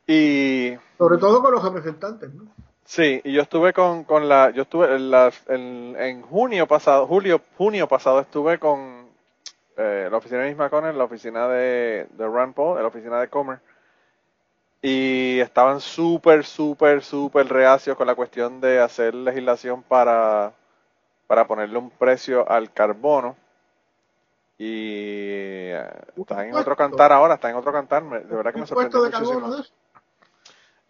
Y sobre todo con los representantes, ¿no? Sí, y yo estuve con, con la, yo estuve en, la, en, junio pasado, julio, junio pasado estuve con eh, la oficina de Misma Conner, la oficina de, de Rand Paul, la oficina de Comer, y estaban súper, súper, súper reacios con la cuestión de hacer legislación para para ponerle un precio al carbono. Y eh, está en otro cantar ahora, está en otro cantar. De verdad que me sorprendió muchísimo.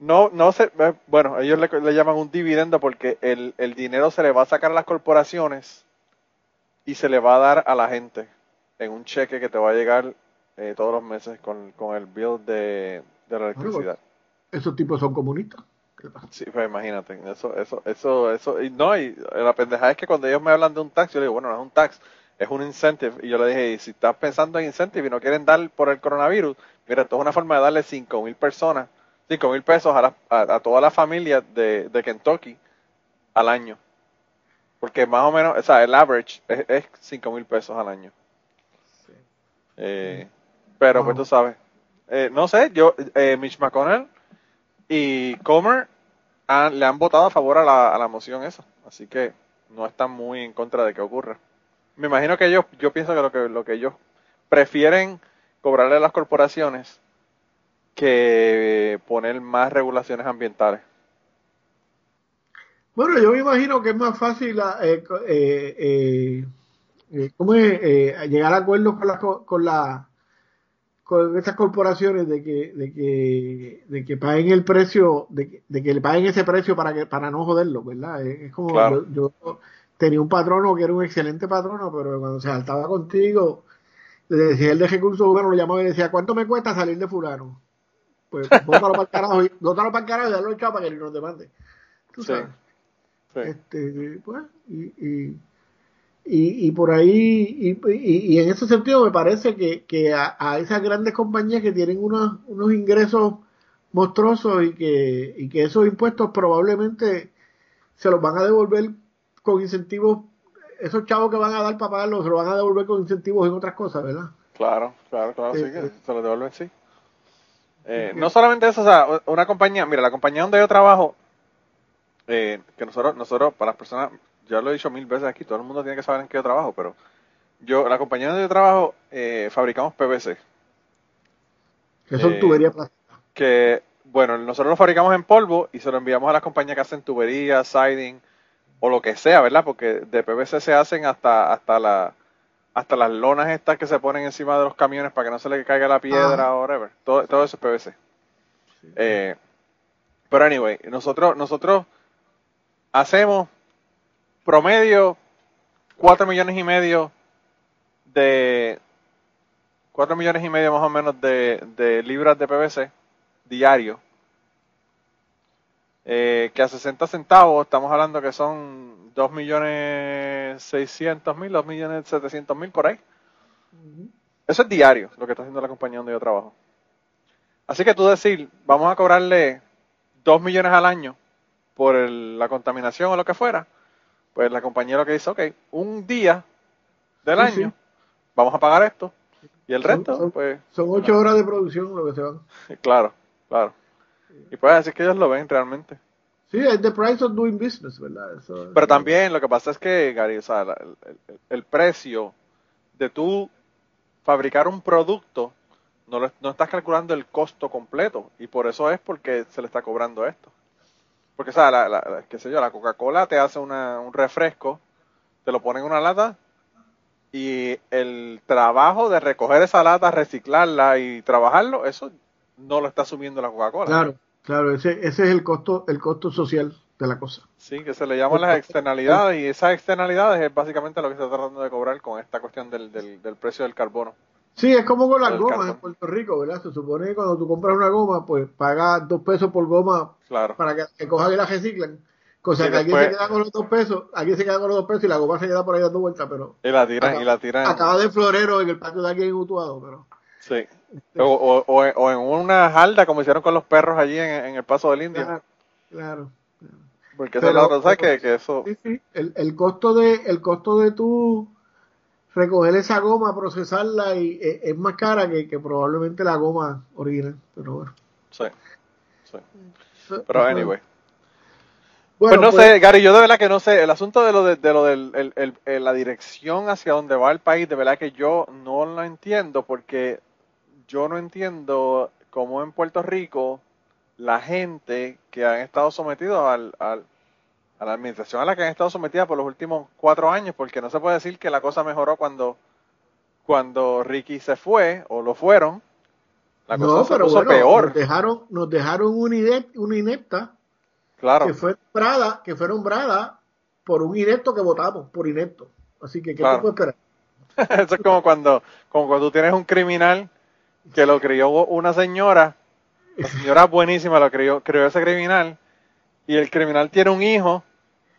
No, no sé, eh, bueno, ellos le, llaman un dividendo porque el, el, dinero se le va a sacar a las corporaciones y se le va a dar a la gente en un cheque que te va a llegar eh, todos los meses con, con el bill de, de la electricidad. Esos tipos son comunistas. Sí, pues imagínate, eso, eso, eso, eso, y no, y la pendejada es que cuando ellos me hablan de un tax, yo le digo, bueno, no es un tax, es un incentive, y yo le dije, y si estás pensando en incentive y no quieren dar por el coronavirus, mira, esto es una forma de darle 5 mil personas, 5 mil pesos a, a, toda la familia de, de Kentucky al año. Porque más o menos, o sea, el average es, es 5 mil pesos al año. Eh, pero pues tú sabes, eh, no sé, yo, eh, Mitch McConnell y Comer le han votado a favor a la, a la moción esa. Así que no están muy en contra de que ocurra. Me imagino que ellos, yo pienso que lo que, lo que ellos prefieren cobrarle a las corporaciones que poner más regulaciones ambientales. Bueno, yo me imagino que es más fácil eh, eh, eh, ¿cómo es? llegar a acuerdos con con la con estas corporaciones de que, de que, de que paguen el precio, de que, de que le paguen ese precio para que, para no joderlo, ¿verdad? Es, como yo, tenía un patrono que era un excelente patrono, pero cuando se saltaba contigo, le decía el de recursos humanos, lo llamaba y decía, ¿cuánto me cuesta salir de fulano? Pues bótalo para el carajo, bótalo para el carajo y darlo el para que no nos demande. ¿Tú sabes? Este, pues, y, y y, y por ahí, y, y, en ese sentido me parece que, que a, esas grandes compañías que tienen unos, unos ingresos monstruosos y que, y que esos impuestos probablemente se los van a devolver con incentivos, esos chavos que van a dar para pagarlos se los van a devolver con incentivos en otras cosas, ¿verdad? Claro, claro, claro, sí, que se los devuelven, sí. Eh, no solamente eso, o sea, una compañía, mira, la compañía donde yo trabajo, eh, que nosotros, nosotros, para las personas ya lo he dicho mil veces aquí, todo el mundo tiene que saber en qué yo trabajo, pero yo, la compañía donde yo trabajo, eh, fabricamos PVC. Que son eh, tuberías plásticas. Que, bueno, nosotros lo fabricamos en polvo y se lo enviamos a las compañías que hacen tuberías, siding o lo que sea, ¿verdad? Porque de PVC se hacen hasta, hasta la hasta las lonas estas que se ponen encima de los camiones para que no se le caiga la piedra o whatever. Todo, todo eso es PVC. Eh, pero anyway, nosotros, nosotros hacemos promedio 4 millones y medio de 4 millones y medio más o menos de, libras de PVC diario. Eh, que a 60 centavos estamos hablando que son 2 millones 600 mil, 2 millones 700 mil por ahí. Eso es diario, lo que está haciendo la compañía donde yo trabajo. Así que tú decir, vamos a cobrarle 2 millones al año por la contaminación o lo que fuera, pues la compañía lo que dice, ok, un día del año vamos a pagar esto y el resto, pues... Son 8 horas de producción lo que se van. Claro, claro. Y puedes decir que ellos lo ven realmente. Sí, es the price of doing business, ¿verdad? Pero también lo que pasa es que, Gary, o sea, el, el, precio de tú fabricar un producto no, no estás calculando el costo completo y por eso es porque se le está cobrando esto. Porque, o sea, la, la, qué sé yo, la Coca-Cola te hace una, un refresco, te lo pone en una lata y el trabajo de recoger esa lata, reciclarla y trabajarlo, eso no lo está asumiendo la Coca-Cola. Claro, claro, ese, ese es el costo, el costo social de la cosa. Sí, que se le llaman las externalidades y esas externalidades es básicamente lo que se está tratando de cobrar con esta cuestión del, del, del precio del carbono. Sí, es como con las gomas en Puerto Rico, ¿verdad? Se supone que cuando tú compras una goma, pues pagas dos pesos por goma para que, que cojan y la reciclen. Cosa que alguien se queda con los dos pesos, alguien se queda con los dos pesos y la goma se queda por ahí dando vueltas, pero... Y la tiran, y la tiran. Acaba de florero en el patio de alguien Utuado, pero... Sí. Este, o, o, o, en una jalda, como hicieron con los perros allí en, el Paso del Indio. Claro, claro. Porque eso es la otra, Que, que eso... Sí, sí. El, el, costo de, el costo de tu recoger esa goma, procesarla y eh, es, más cara que, probablemente la goma original, pero bueno. Sí, sí. Pero anyway. Bueno, pues no sé, pues- Gary, yo de verdad que no sé, el asunto de lo de, lo del el, la dirección hacia donde va el país, de verdad que yo no lo entiendo porque yo no entiendo cómo en Puerto Rico la gente que han estado sometidos al, al, a la administración a la que han estado sometidas por los últimos cuatro años, porque no se puede decir que la cosa mejoró cuando, cuando Ricky se fue o lo fueron. La cosa se puso peor. Nos dejaron, nos dejaron una, una inepta claro. que fue nombrada, que fue nombrada por un inepto que votamos, por inepto. Así que, ¿qué claro. puedes esperar? Eso es como cuando, como cuando tú tienes un criminal que lo crió una señora, la señora buenísima lo crió, crió ese criminal, y el criminal tiene un hijo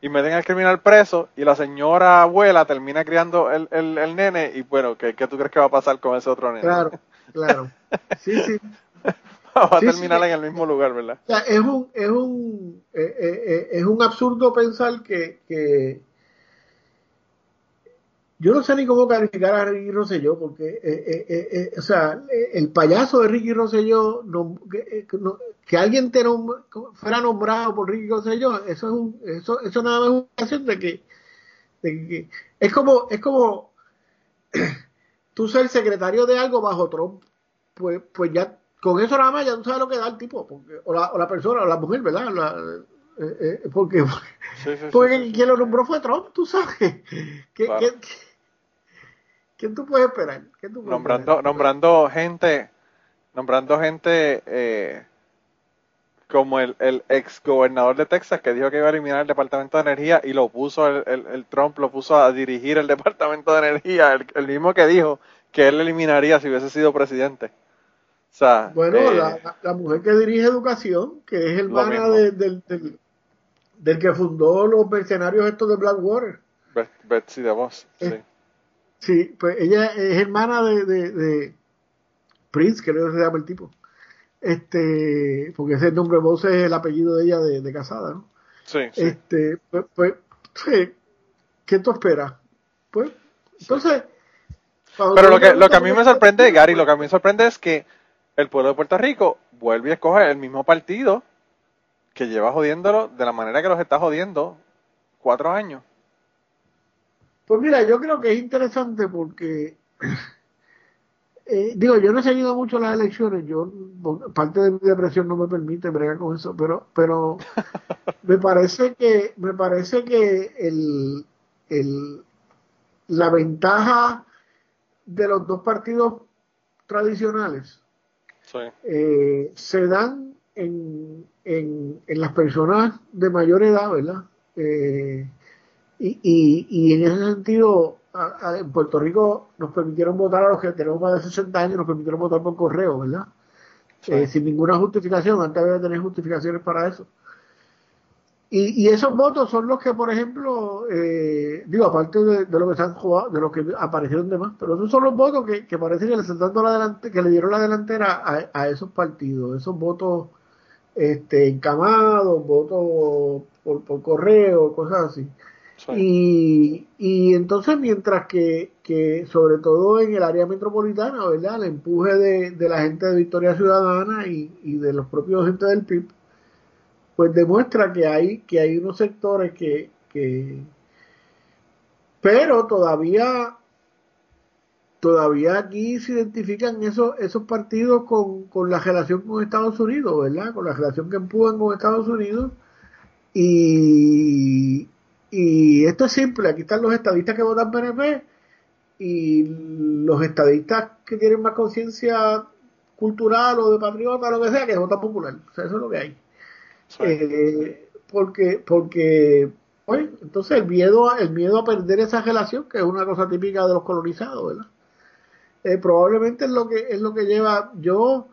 y meten al criminal preso y la señora abuela termina criando el, el, el nene y bueno, ¿qué, ¿qué, tú crees que va a pasar con ese otro nene? Claro, claro. Sí, sí. va a terminar en el mismo lugar, ¿verdad? O sea, es un, es un, eh, eh, eh, es un absurdo pensar que, que yo no sé ni cómo calificar a Ricky Rosselló, porque, eh, o sea, el payaso de Ricky Rosselló, no, que, alguien te fuera nombrado por Ricky Rosselló, eso es un, eso, eso nada más es una cuestión de que, de que, es como, es como tú ser secretario de algo bajo Trump, pues, pues ya, con eso nada más ya tú sabes lo que da el tipo, porque, o, la, o la persona, o la mujer, ¿verdad? La, porque, porque quien lo nombró fue Trump, tú sabes. ¿Qué, ¿Quién tú puedes esperar? nombrando, nombrando gente, nombrando gente eh, como el, el ex gobernador de Texas que dijo que iba a eliminar el Departamento de Energía y lo puso, el, el, Trump lo puso a dirigir el Departamento de Energía, el, mismo que dijo que él eliminaría si hubiese sido presidente. O sea, bueno, eh, la, mujer que dirige educación, que es hermana de, del, del, que fundó los mercenarios estos de Blackwater. Betsy DeVos, sí. Sí, pues ella es hermana de, de, Prince, creo que se llama el tipo. Este, porque ese nombre voz es el apellido de ella de, casada, ¿no? Sí, Este, pues, pues, ¿qué tú esperas? Pues, entonces. Pero lo que, lo que a mí me sorprende, Gary, lo que a mí me sorprende es que el pueblo de Puerto Rico vuelve a escoger el mismo partido que lleva jodiéndolo de la manera que los está jodiendo cuatro años. Pues mira, yo creo que es interesante porque, eh, digo, yo no he seguido mucho las elecciones, yo, parte de mi depresión no me permite bregar con eso, pero, pero me parece que, me parece que el, el, la ventaja de los dos partidos tradicionales eh, se dan en, en, en, las personas de mayor edad, ¿verdad? Eh, y, y, y en ese sentido, en Puerto Rico nos permitieron votar a los que tenemos más de 60 años, nos permitieron votar por correo, ¿verdad? Eh, sin ninguna justificación, antes había que tener justificaciones para eso. y, esos votos son los que, por ejemplo, eh, digo, aparte de, lo que se han jugado, de los que aparecieron demás, pero esos son los votos que, que parece que le están dando la delante, que le dieron la delantera a, esos partidos, esos votos este, encamados, votos por, por correo, cosas así. Y, y entonces, mientras que, que, sobre todo en el área metropolitana, ¿verdad? El empuje de, de la gente de Victoria Ciudadana y, y de los propios gente del PIB, pues demuestra que hay, que hay unos sectores que, que pero todavía todavía aquí se identifican esos, esos partidos con, con la relación con Estados Unidos, ¿verdad? Con la relación que empujan con Estados Unidos. Y, y esto es simple, aquí están los estadistas que votan PNP y los estadistas que tienen más conciencia cultural o de patriota, lo que sea, que votan popular. O sea, eso es lo que hay. Eh, porque, porque, pues, entonces el miedo, el miedo a perder esa relación, que es una cosa típica de los colonizados, ¿verdad? Eh, probablemente es lo que es lo que lleva yo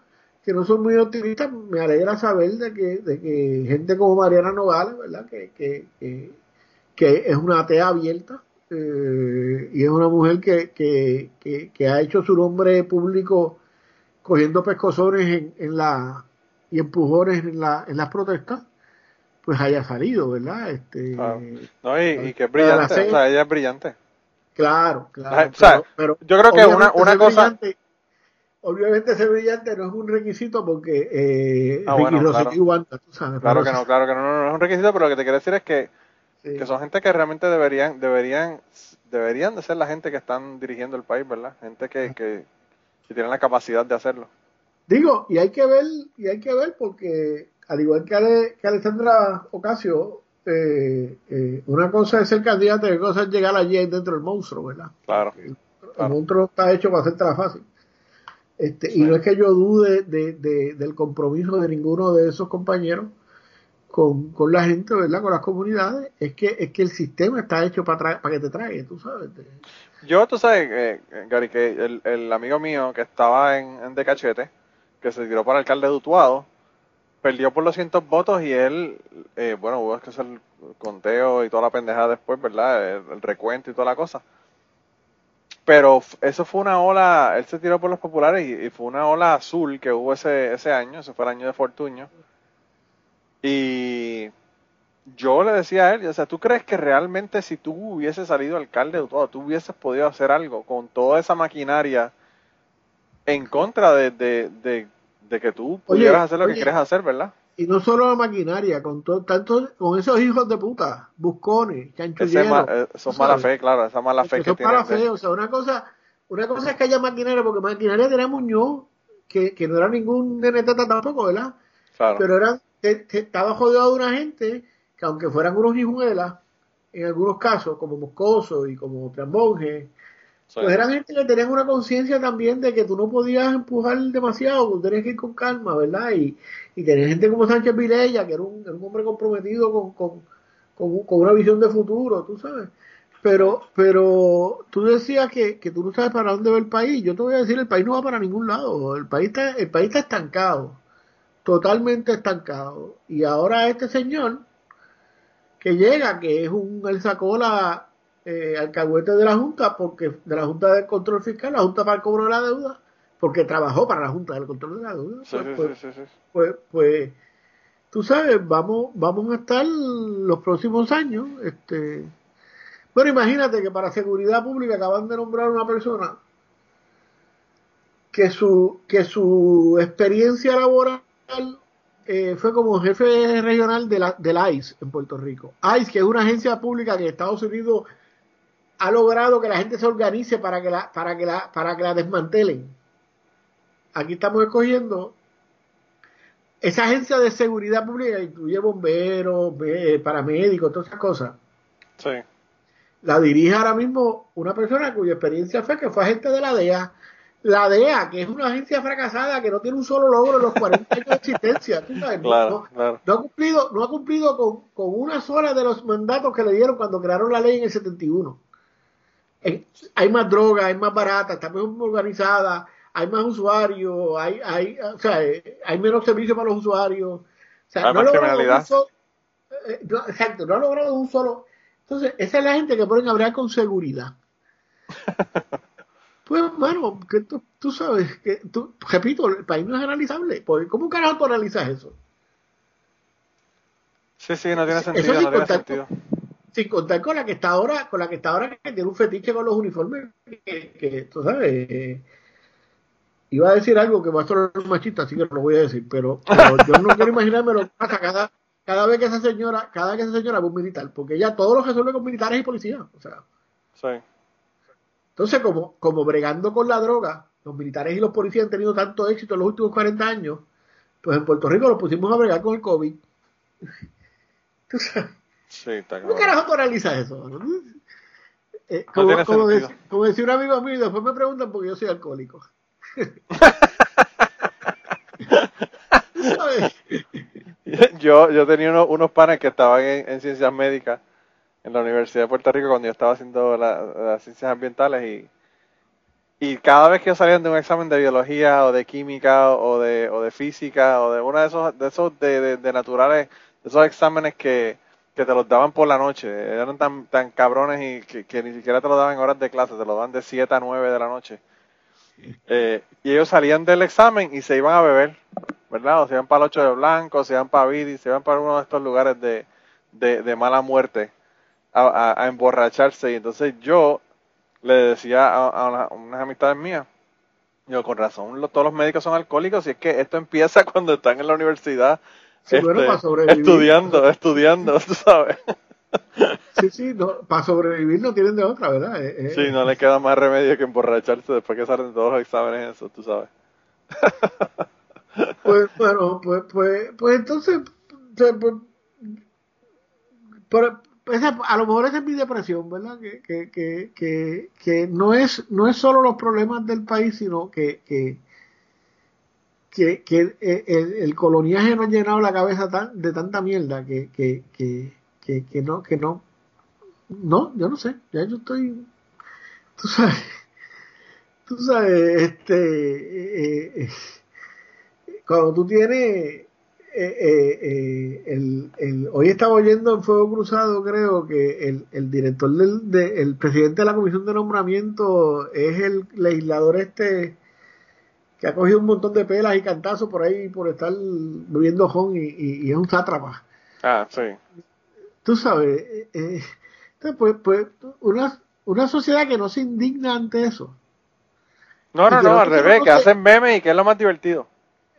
que no soy muy optimista me alegra saber de que, de que gente como Mariana Nogales verdad que, que, que, es una atea abierta eh, y es una mujer que, que, que, ha hecho su nombre público cogiendo pescozones en, en la y empujones en, la, en las protestas, pues haya salido, ¿verdad? Este, No, y, que es brillante, o sea, ella es brillante. Claro, claro. O sea, pero, yo creo que una, una cosa... obviamente ser brillante no es un requisito porque eh, ah, bueno, claro. tú sabes. Claro que no, claro que no, no, es un requisito, pero lo que te quiero decir es que, que son gente que realmente deberían, deberían, deberían de ser la gente que están dirigiendo el país, ¿verdad? Gente que, que, que tienen la capacidad de hacerlo. Digo, y hay que ver, y hay que ver porque al igual que, Ale, que Alessandra Ocasio, eh, eh, una cosa es ser candidato y otra cosa es llegar allí dentro del monstruo, ¿verdad? Claro. El, monstruo está hecho para hacerte fácil. Este, Y no es que yo dude de, del compromiso de ninguno de esos compañeros con, la gente, ¿verdad? Con las comunidades, es que es que el sistema está hecho para, para que te traiga, tú sabes. Yo, tú sabes, eh, Gary, que el, el, amigo mío que estaba en, en De Cachete, que se tiró para alcalde de Utuado, perdió por los cientos votos y él, eh, bueno, hubo que hacer el conteo y toda la pendejada después, ¿verdad? El, recuento y toda la cosa. Pero eso fue una ola, él se tiró por los populares y, fue una ola azul que hubo ese, ese año, ese fue el año de Fortuño. Y yo le decía a él, o sea, ¿tú crees que realmente si tú hubieses salido alcalde de Utuado, tú hubieses podido hacer algo con toda esa maquinaria en contra de, de, de, que tú pudieras hacer lo que quieres hacer, ¿verdad? Y no solo la maquinaria, con todo, tanto, con esos hijos de puta, buscones, chanchulleros. Eh, eso es mala fe, claro, esa mala fe eso que es mala fe, o sea, una cosa, una cosa es que haya maquinaria, porque maquinaria tenía Muñoz, que, que no era ningún nenetata tampoco, ¿verdad? Claro. Pero era, estaba jodido de una gente que aunque fueran unos hijuelas, en algunos casos, como Moscoso y como Trammonje, pues eran gente que tenían una conciencia también de que tú no podías empujar demasiado, tú tenías que ir con calma, ¿verdad? Y, y tener gente como Sánchez Vilella, que era un, hombre comprometido con, con, con, una visión de futuro, tú sabes. Pero, pero tú decías que, que tú no sabes para dónde va el país. Yo te voy a decir, el país no va para ningún lado. El país está, el país está estancado, totalmente estancado. Y ahora este señor que llega, que es un, él sacó la, eh, alcahuete de la Junta, porque de la Junta de Control Fiscal, la Junta para el cobro de la deuda, porque trabajó para la Junta del Control de la Deuda. Pues, pues, pues, pues, tú sabes, vamos, vamos a estar los próximos años. este Bueno, imagínate que para seguridad pública acaban de nombrar una persona que su, que su experiencia laboral eh, fue como jefe regional de la, del ICE en Puerto Rico. ICE, que es una agencia pública que Estados Unidos ha logrado que la gente se organice para que la, para que la, para que la desmantelen. Aquí estamos escogiendo esa agencia de seguridad pública incluye bomberos, paramédicos, todas esas cosas. Sí. La dirige ahora mismo una persona cuya experiencia fue que fue agente de la DEA. La DEA, que es una agencia fracasada que no tiene un solo logro en los 40 años de existencia. no, ha cumplido, no ha cumplido con, con una sola de los mandatos que le dieron cuando crearon la ley en el 71 hay más droga, hay más barata, está mejor organizada, hay más usuarios, hay, hay, o sea, hay menos servicios para los usuarios. O sea, no criminalidad. eh, exacto, no ha logrado un solo. Entonces, esa es la gente que ponen a hablar con seguridad. Pues, bueno, que tú, tú sabes que, tú, repito, el país no es analizable. ¿Cómo carajo tú analizas eso? Sí, sí, no tiene sentido, no tiene sentido. Sin contar con la que está ahora, con la que está ahora que tiene un fetiche con los uniformes, que, que tú sabes, eh, iba a decir algo que va a ser machista, así que no lo voy a decir, pero, pero yo no quiero imaginarme lo que pasa cada, cada vez que esa señora, cada vez que esa señora va un militar, porque ella todo lo resuelve con militares y policías, o sea. Sí. Entonces, como, como bregando con la droga, los militares y los policías han tenido tanto éxito en los últimos 40 años, pues en Puerto Rico los pusimos a bregar con el COVID. ¿Tú sabes? Sí, está ¿Cómo claro. carajo tú analizas eso? Eh, No como, como, decía un amigo mío, y después me preguntan porque yo soy alcohólico. ¿Tú sabes? Yo, yo tenía unos, unos panes que estaban en, en ciencias médicas en la Universidad de Puerto Rico cuando yo estaba haciendo la- las ciencias ambientales y, y cada vez que ellos salían de un examen de biología o de química o de, o de física o de uno de esos, de esos de, naturales, de esos exámenes que, que te los daban por la noche, eran tan, tan cabrones y que, ni siquiera te los daban en horas de clase, te los daban de 7 a 9 de la noche. Eh, y ellos salían del examen y se iban a beber, ¿verdad? O se iban para el Ocho de Blanco, se iban para Vidi, se iban para uno de estos lugares de, de mala muerte a, a- a emborracharse. Y entonces yo le decía a, a una- a unas amistades mías, yo con razón, lo- todos los médicos son alcohólicos y es que esto empieza cuando están en la universidad Sí, este, para estudiando, estudiando, tú sabes. Sí, sí, no, para sobrevivir no tienen de otra, ¿verdad? Eh, eh, Sí, no le queda más remedio que emborracharse después que salen todos los exámenes, eso, tú sabes. Pues, bueno, pues, pues, pues entonces, pues, a lo mejor esa es mi depresión, ¿verdad? Que, que, que, que, no es no es solo los problemas del país, sino que, que, que, que el, el- coloniaje nos ha llenado la cabeza tan, de tanta mierda que, que, que, que, que no, que no, no, yo no sé, ya yo estoy, tú sabes, tú sabes, este, eh, eh, cuando tú tienes eh, eh, eh, el, el- hoy estaba oyendo en Fuego Cruzado creo que el, el director del de- el presidente de la comisión de nombramiento es el legislador este que ha cogido un montón de pelas y cantazos por ahí por estar bebiendo jon y, y- y es un sátrapa Ah, sí. tú sabes eh, pues, pues una, una sociedad que no se indigna ante eso No, no, no, no al revés, que hacen memes y que es lo más divertido.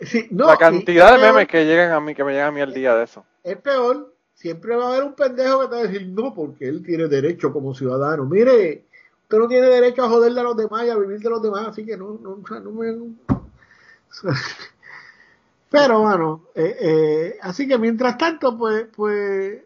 Sí, no, la cantidad de peor- memes que llegan a mí, que me llegan a mí al día de eso. es peor, siempre va a haber un pendejo que te va a decir no, porque él tiene derecho como ciudadano. Mire, usted no tiene derecho a joderle a los demás y a vivir de los demás, así que no, no, o sea, no me. Pero bueno, eh, eh, así que mientras tanto, pues, pues,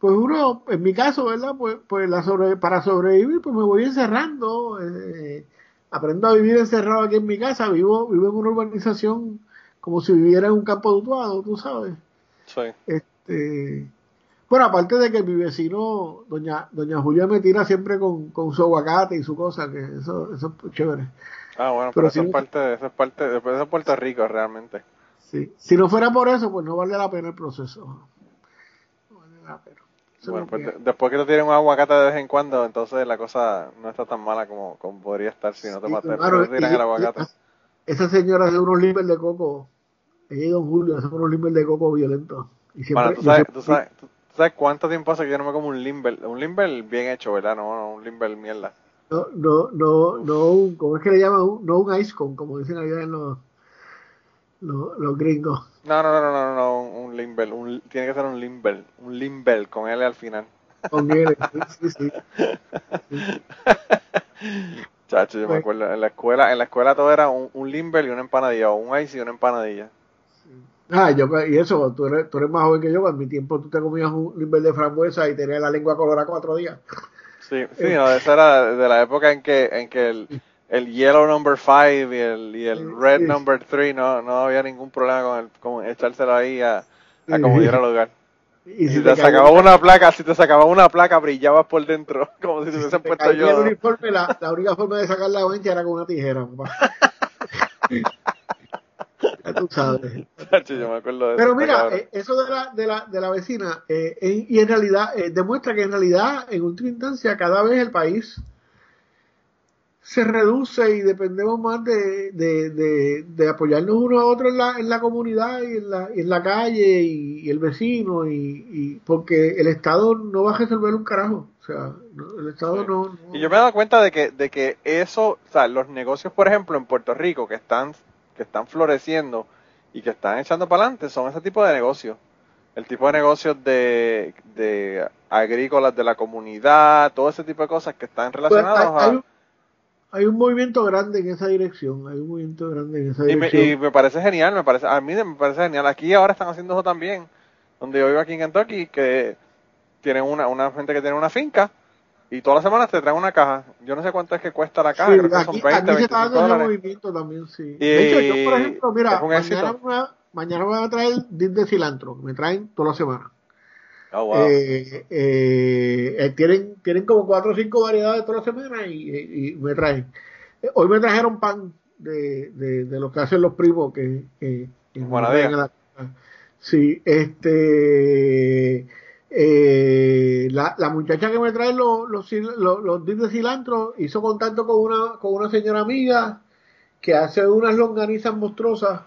pues uno, en mi caso, ¿verdad? Pues, pues la sobre, para sobrevivir, pues me voy encerrando, eh, aprendo a vivir encerrado aquí en mi casa, vivo, vivo en una urbanización como si viviera en un campo de Utuado, tú sabes. Sí. Este, bueno, aparte de que mi vecino, doña, doña Julia me tira siempre con, con su aguacate y su cosa, que eso, eso es chévere. Ah, bueno, Pero pero, eso si- es parte, de- eso es parte, de, eso es Puerto Rico realmente. Sí. Si no fuera por eso, pues no vale la pena el proceso. No vale la pena. Bueno, pues de- después que te tienen un aguacate de vez en cuando, entonces la cosa no está tan mala como, como podría estar si no te, Sí, matas claro, te tiran y- el aguacate. esa señora hace unos limber de coco, ella y don Julio hacen unos limber de coco violentos. Y siempre, Bueno, tú sabes, siempre- tú sabes, tú sabes cuánto tiempo hace que yo no me como un limber, un limber bien hecho, ¿verdad? No, no, un limber mierda. No, no, no, no, un- ¿cómo es que le llaman? No un ice con, como dicen allá en los, los, los gringos. No, no, no, no, no, no, un, limber, un, tiene que ser un limber, un limber con L al final. Con él, sí, sí, sí. Chacho, yo me Pues- acuerdo, en la escuela, en la escuela todo era un, un limber y una empanadilla, o un ice y una empanadilla. Ah, yo, y eso, tú eres, tú eres más joven que yo, en mi tiempo tú te comías un limber de frambuesa y tenías la lengua colorada cuatro días. Sí, sí, no, esa era de la época en que, en que el, el yellow number five y el, y el red sí. number three no, no había ningún problema con, el, con echárselo ahí a, a como diera lugar. Y Y si te te sacaba una placa, si te sacaba una placa, brillabas por dentro, como si te hubiesen te puesto el yo. uniforme, la, la única forma de sacar la mancha era con una tijera, papá. tú sabes. Yo me acuerdo de Pero mira, cabrón. eh, eso de la, de la, de la vecina, eh, eh, y en realidad eh, demuestra que en realidad, en última instancia, cada vez el país se reduce y dependemos más de, de, de, de apoyarnos uno a otro en la, en la comunidad y en la, y en la calle y, y el vecino, y, y porque el Estado no va a resolver un carajo. O sea, no- el Estado Sí. no, no- Y yo me he dado cuenta de que, de que eso, o sea, los negocios, por ejemplo, en Puerto Rico que están, que están floreciendo y que están echando para adelante son ese tipo de negocios. El tipo de negocios de, de agrícolas de la comunidad, todo ese tipo de cosas que están Pues, relacionados hay, a... hay un, hay un movimiento grande en esa dirección, hay un movimiento grande en esa Y me, dirección. y me parece genial, me parece, a mí me parece genial. Aquí ahora están haciendo eso también, donde yo vivo aquí en Kentucky, que tienen una, una gente que tiene una finca y todas las semanas te traen una caja. Yo no sé cuánto es que cuesta la caja, Sí, creo que aquí, son 20, aquí se está 25 dando dólares. movimiento también, sí. Y de hecho, yo, por ejemplo, mira, mañana, me va- mañana me van a traer dip de cilantro, me traen toda la semana. Oh, wow. Eh, eh, eh, tienen, tienen como cuatro o cinco variedades toda la semana y, me traen. Eh, Hoy me trajeron pan de, de, de lo que hacen los primos que, que, que a la. Sí, este eh, la, la muchacha que me trae los, los, los, los de cilantro hizo contacto con una, con una señora amiga que hace unas longanizas monstruosas.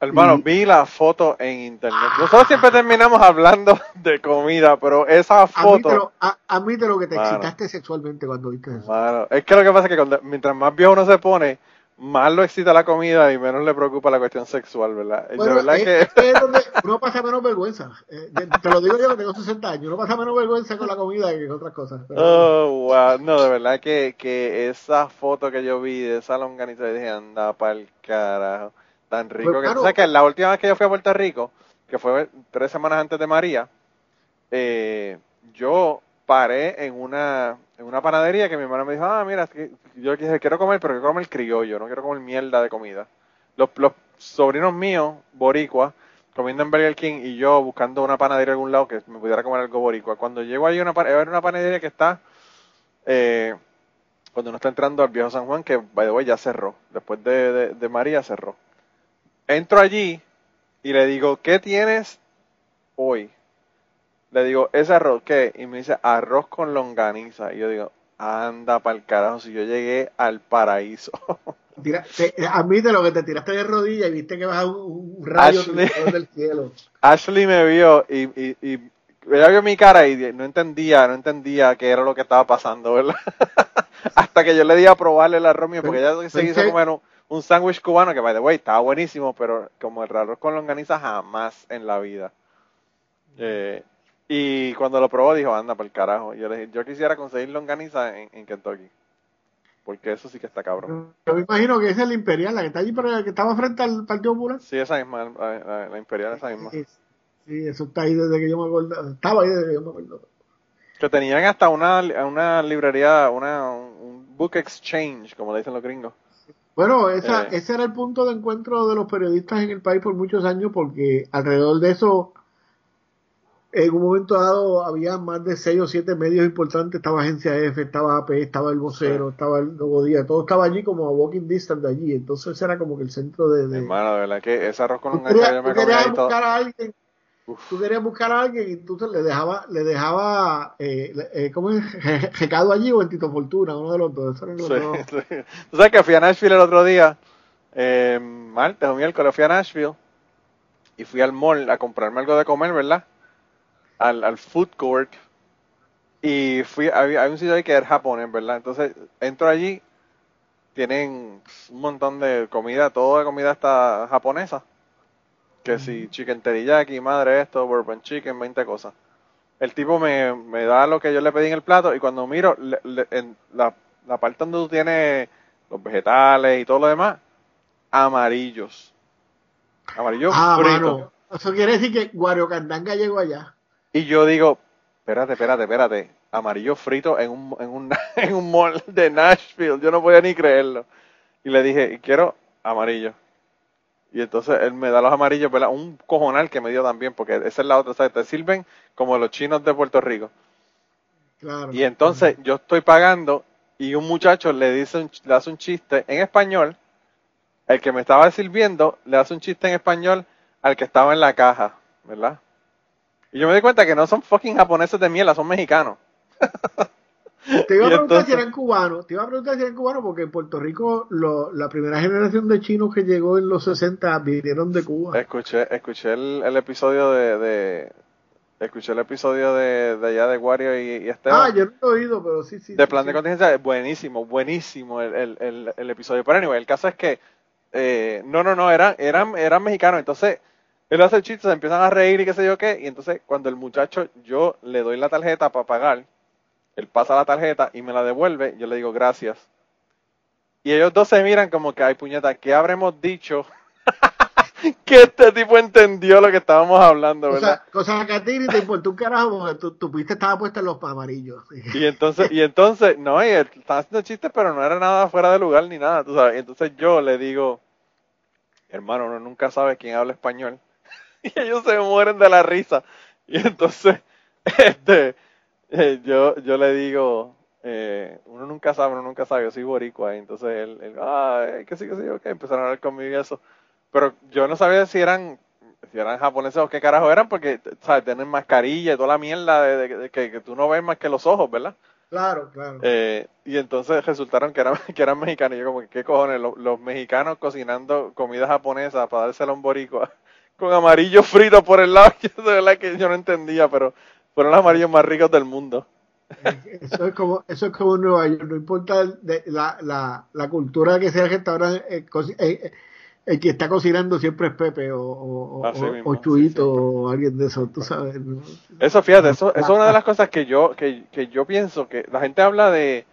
Hermano, y- vi la foto en internet. Nosotros siempre terminamos hablando de comida, pero esa foto, a- admítelo que te Mano. excitaste sexualmente cuando viste eso. mano, es que lo que pasa es que cuando- mientras más viejo uno se pone, más lo excita la comida y menos le preocupa la cuestión sexual, ¿verdad? Bueno, verdad es, que es que es donde uno pasa menos vergüenza. Eh, te lo digo yo que tengo 60 años. Uno pasa menos vergüenza con la comida que con otras cosas. Pero- Oh, wow. No, de verdad que, que esa foto que yo vi de esa longaniza, dije, anda pa'l carajo. Tan rico Pues, que... claro. ¿Sabes que La última vez que yo fui a Puerto Rico, que fue tres semanas antes de María, eh, yo paré en una, en una panadería que mi hermano me dijo, ah, mira, yo quiero comer, pero quiero comer criollo, no quiero comer mierda de comida. Los, sobrinos míos, boricuas, comiendo en Burger King y yo buscando una panadería en algún lado que me pudiera comer algo boricua. Cuando llego ahí una, pa- a ver una panadería que está, eh, cuando uno está entrando al viejo San Juan, que by the way ya cerró, después de, de, de María cerró. Entro allí y le digo, ¿qué tienes hoy? Le digo, ¿ese arroz qué? Y me dice, arroz con longaniza. Y yo digo, anda pa'l carajo, si yo llegué al paraíso. Tira- te- admítelo que te tiraste de rodillas y viste que vas a un, un rayo Ashley. del cielo. Ashley me vio y, y, y ella vio mi cara y no entendía, no entendía qué era lo que estaba pasando, ¿verdad? Hasta que yo le di a probarle el arroz mío, porque ella se quiso comer un, un sándwich cubano que, by the way, estaba buenísimo, pero como el arroz con longaniza jamás en la vida. Eh, y cuando lo probó dijo, anda por el carajo. Yo le dije, yo quisiera conseguir longaniza en, en Kentucky. Porque eso sí que está cabrón. Yo me imagino que esa es la Imperial, la que está allí, pero la que estaba frente al Partido Popular. Sí, esa misma, la, la- la imperial, esa misma. Sí, sí, eso está ahí desde que yo me acuerdo. Estaba ahí desde que yo me acuerdo. Que tenían hasta una, una librería, una, un book exchange, como le dicen los gringos. Bueno, esa, Eh. ese era el punto de encuentro de los periodistas en el país por muchos años, porque alrededor de eso, en un momento dado, había más de seis o siete medios importantes. Estaba Agencia F, estaba AP, estaba El Vocero, Sí. estaba El Nuevo Día, todo estaba allí como a walking distance de allí. Entonces era como que el centro de... de- Hermano, de verdad que ese arroz con tú longaniza querías, yo me tú querías buscar a alguien, Uf. tú querías buscar a alguien y entonces le dejaba, le dejaba, eh, eh, ¿cómo es? Recado allí o en Tito Fortuna, uno de los dos. Los Sí, dos. sí. Tú sabes que fui a Nashville el otro día, eh, martes o miércoles fui a Nashville y fui al mall a comprarme algo de comer, ¿verdad? Al, al food court y fui, había, hay un sitio ahí que es japonés, ¿verdad? Entonces entro allí, tienen un montón de comida, toda comida está japonesa. Que si chicken teriyaki, madre esto, bourbon chicken, 20 cosas. El tipo me, me da lo que yo le pedí en el plato y cuando miro le- le- en la, la parte donde tú tienes los vegetales y todo lo demás, amarillos. Amarillos Ah, mano. Eso quiere decir que Guario Candanga llegó allá. Y yo digo, espérate, espérate, espérate. Amarillo frito en un, en un, en un mall de Nashville. Yo no podía ni creerlo. Y le dije, quiero amarillo. Y entonces él me da los amarillos, ¿verdad? Un cojonal que me dio también, porque esa es la otra, ¿sabes? Te sirven como los chinos de Puerto Rico. Claro. Y entonces yo estoy pagando y un muchacho le dice un- le hace un chiste en español el que me estaba sirviendo le hace un chiste en español al que estaba en la caja, ¿verdad? Y yo me di cuenta que no son fucking japoneses de mierda, son mexicanos. Te iba a preguntar si eran cubanos, te iba a preguntar si eran cubanos porque en Puerto Rico lo, la primera generación de chinos que llegó en los 60 vinieron de Cuba. Escuché, escuché el, episodio de, escuché el episodio de, de allá de Wario y, y Esteban. Ah, yo no lo he oído, pero sí, sí. De plan de contingencia, buenísimo, buenísimo el, el, el, episodio. Pero anyway, el caso es que, eh, no, no, no, eran, eran, eran mexicanos, entonces él hace chistes, se empiezan a reír y qué sé yo qué, y entonces cuando el muchacho, yo le doy la tarjeta para pagar, él pasa la tarjeta y me la devuelve, yo le digo gracias. Y ellos dos se miran como que, ay puñeta, ¿qué habremos dicho? que este tipo entendió lo que estábamos hablando, ¿verdad? Cosa, que a ti te importó un carajo porque tu, tu pista estaba puesta en los amarillos. y entonces, y entonces, no, y estaba haciendo chistes, pero no era nada fuera de lugar ni nada, tú sabes. Y entonces yo le digo, hermano, uno nunca sabe quién habla español. y ellos se mueren de la risa. Y entonces, este, eh, yo, yo le digo, eh, uno nunca sabe, uno nunca sabe, yo soy boricua, y entonces él, él ah, que sí, que sí, ok, empezaron a hablar conmigo y eso. Pero yo no sabía si eran, si eran japoneses o qué carajo eran, porque, ¿sabes? Tienen mascarilla y toda la mierda de, que, tú no ves más que los ojos, ¿verdad? Claro, claro. Eh, y entonces resultaron que eran, que eran mexicanos. Y yo como, ¿qué cojones? Los, los mexicanos cocinando comida japonesa para dársela a un boricua con amarillo frito por el lado. Yo de verdad que yo no entendía, pero fueron los amarillos más ricos del mundo. Eso es como, eso es como Nueva York, no importa la, la, la, cultura que sea el restaurante, eh, el que está cocinando siempre es Pepe o, o, Chuito o alguien de eso, tú sabes. Eso, fíjate, eso, eso es una de las cosas que yo, que, que yo pienso, que la gente habla de,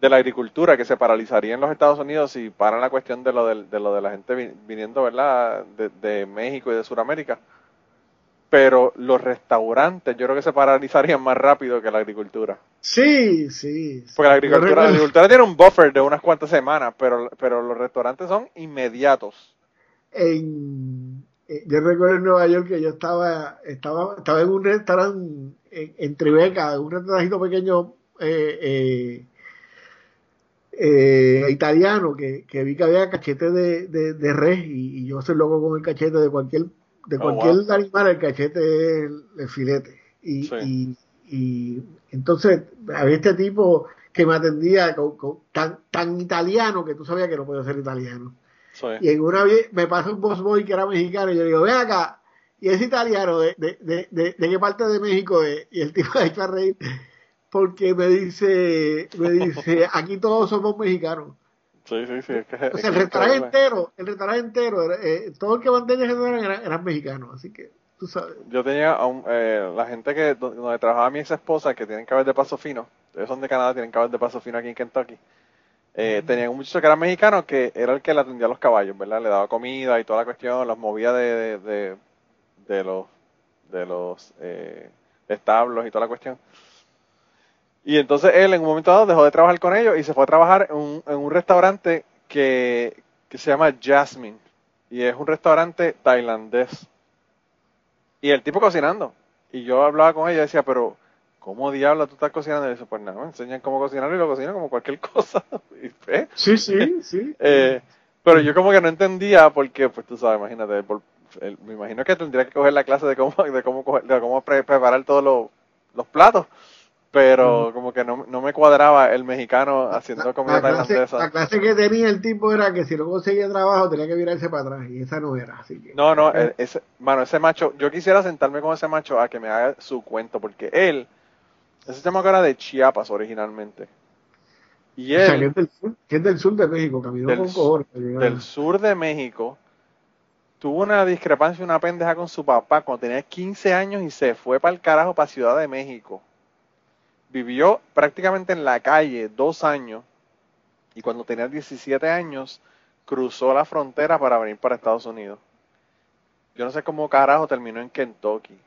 de la agricultura que se paralizaría en los Estados Unidos si paran la cuestión de lo de, de lo de la gente viniendo, ¿verdad?, de, México y de Sudamérica. Pero los restaurantes yo creo que se paralizarían más rápido que la agricultura. Sí, sí. Porque la agricultura, la agricultura tiene un buffer de unas cuantas semanas, pero, pero los restaurantes son inmediatos. En, eh, yo recuerdo en Nueva York que yo estaba, estaba, estaba en un restaurante en, en Tribeca, un restaurante pequeño eh, eh, eh, italiano que, que, vi que había cachete de, de, de res y, yo soy loco con el cachete de cualquier de oh, cualquier animal el cachete es el, filete. Y, y, y, entonces había este tipo que me atendía tan, tan italiano que tú sabías que no podía ser italiano. Y en una vez me pasó un boss boy que era mexicano y yo digo, ve acá y es italiano de, de, de, de, de qué parte de México es y el tipo ha hecho a reír porque me dice, me dice, aquí todos somos mexicanos. Sí, sí, sí. o sea, el restaurante entero, el restaurante entero, eh, todo el que mantenía eran, eran, mexicanos, así que tú sabes. Yo tenía eh, la gente que donde trabajaba mi ex esposa, que tienen cabeza de paso fino, ellos son de Canadá, tienen cabeza de paso fino aquí en Kentucky. Eh, Tenían un muchacho que era mexicano que era el que le atendía a los caballos, ¿verdad? Le daba comida y toda la cuestión, los movía de, de, de, los, de los eh, establos y toda la cuestión. Y entonces él en un momento dado dejó de trabajar con ellos y se fue a trabajar en un, en un restaurante que, se llama Jasmine. Y es un restaurante tailandés. Y el tipo cocinando. Y yo hablaba con ella y decía, pero ¿cómo diablo tú estás cocinando? Y dice, pues nada, me enseñan cómo cocinar y lo cocino como cualquier cosa. sí, sí, sí. Eh, pero yo como que no entendía porque, pues tú sabes, imagínate, me imagino que tendría que coger la clase de cómo, de cómo, de cómo preparar todos los, los platos pero como que no, no, me cuadraba el mexicano haciendo comida tailandesa. La clase que tenía el tipo era que si no conseguía trabajo tenía que virarse para atrás y esa no era. Así que, no, no, eh. ese, mano, ese macho, yo quisiera sentarme con ese macho a que me haga su cuento porque él, ese chamaco era de Chiapas originalmente. Y él, que es del sur, de México, caminó del, con Del sur de México, tuvo una discrepancia, una pendeja con su papá cuando tenía 15 años y se fue para el carajo para Ciudad de México vivió prácticamente en la calle dos años y cuando tenía 17 años cruzó la frontera para venir para Estados Unidos. Yo no sé cómo carajo terminó en Kentucky.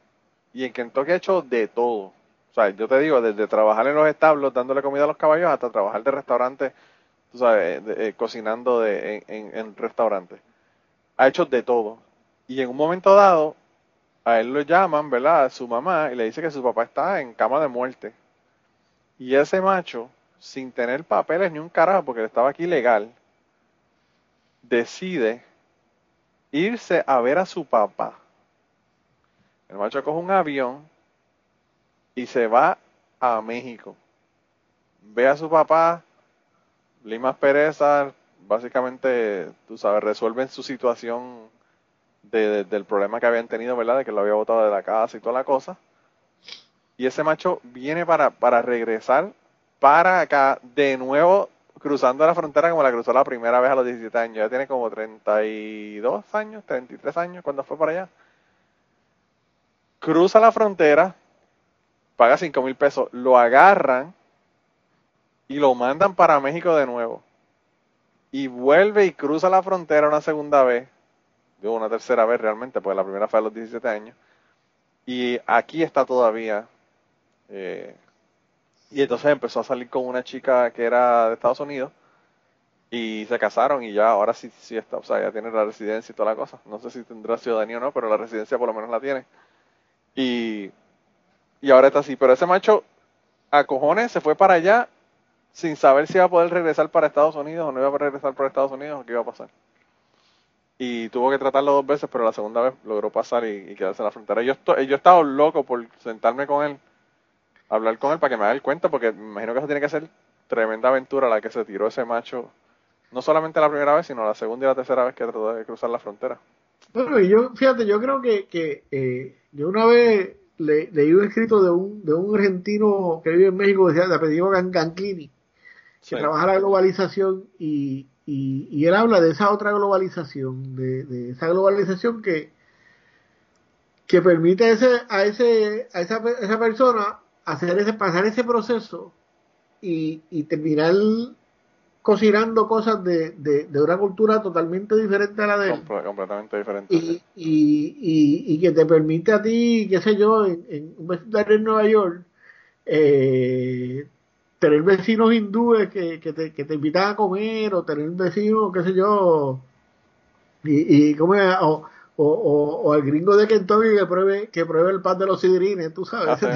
Y en Kentucky ha hecho de todo. O sea, yo te digo, desde trabajar en los establos dándole comida a los caballos hasta trabajar de restaurante, tú sabes, eh, cocinando de, en, en restaurantes. Ha hecho de todo. Y en un momento dado, a él lo llaman, ¿verdad? A su mamá y le dice que su papá está en cama de muerte. Y ese macho, sin tener papeles ni un carajo, porque estaba aquí legal, decide irse a ver a su papá. El macho coge un avión y se va a México. Ve a su papá, Limas Pereza, básicamente, tú sabes, resuelven su situación del problema que habían tenido, ¿verdad? De que lo había botado de la casa y toda la cosa. Y ese macho viene para, para regresar para acá de nuevo cruzando la frontera como la cruzó la primera vez a los 17 años. Ya tiene como 32 años, 33 años cuando fue para allá. Cruza la frontera, paga 5 mil pesos, lo agarran y lo mandan para México de nuevo. Y vuelve y cruza la frontera una segunda vez, digo una tercera vez realmente, porque la primera fue a los 17 años. Y aquí está todavía eh, y entonces empezó a salir con una chica que era de Estados Unidos y se casaron y ya ahora sí, sí está, o sea, ya tiene la residencia y toda la cosa. No sé si tendrá ciudadanía o no, pero la residencia por lo menos la tiene. Y, y ahora está así. Pero ese macho a cojones se fue para allá sin saber si iba a poder regresar para Estados Unidos o no iba a regresar para Estados Unidos o qué iba a pasar. Y tuvo que tratarlo dos veces, pero la segunda vez logró pasar y, quedarse en la frontera. Yo, yo he estado loco por sentarme con él hablar con él para que me haga el cuento, porque me imagino que eso tiene que ser tremenda aventura la que se tiró ese macho, no solamente la primera vez, sino la segunda y la tercera vez que trató de cruzar la frontera. Bueno, y yo, fíjate, yo creo que, que eh, yo una vez le, leí un escrito de un, de un argentino que vive en México, decía, de apellido Ganquini, que trabaja la globalización y, y, él habla de esa otra globalización, de, de esa globalización que, que permite ese, a, ese, a esa, a esa persona hacer ese, pasar ese proceso y, y terminar cocinando cosas de, de, una cultura totalmente diferente a la de él. completamente diferente. Y, y, y, que te permite a ti, qué sé yo, en, un vecindario en Nueva York, eh, tener vecinos hindúes que, que, te, que te invitan a comer, o tener vecinos, qué sé yo, y, y como, o, o, o, o, al gringo de Kentucky que pruebe, que pruebe el pan de los sidrines, tú sabes.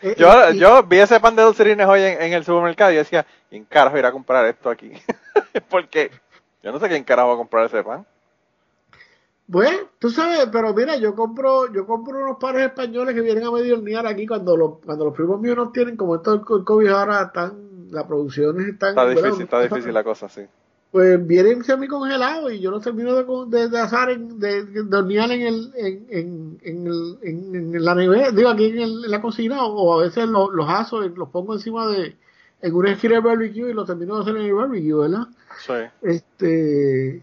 Eh, yo, yo vi ese pan de los sidrines hoy en, el supermercado y decía, ¿quién carajo irá a comprar esto aquí? Porque yo no sé quién carajo va a comprar ese pan. Pues, tú sabes, pero mira, yo compro, yo compro unos pares españoles que vienen a medio hornear aquí cuando los, cuando los primos míos no tienen, como esto el COVID ahora están, las producciones están. Está difícil, está difícil la cosa, sí pues vienen semi congelados y yo los termino de, de, asar, en, de, de hornear en, el, en, en, en, el, en, la nevera, digo aquí en, el, en la cocina, o, a veces los, los aso, los pongo encima de, en una esquina de barbecue y los termino de hacer en el barbecue, ¿verdad? Sí. Este,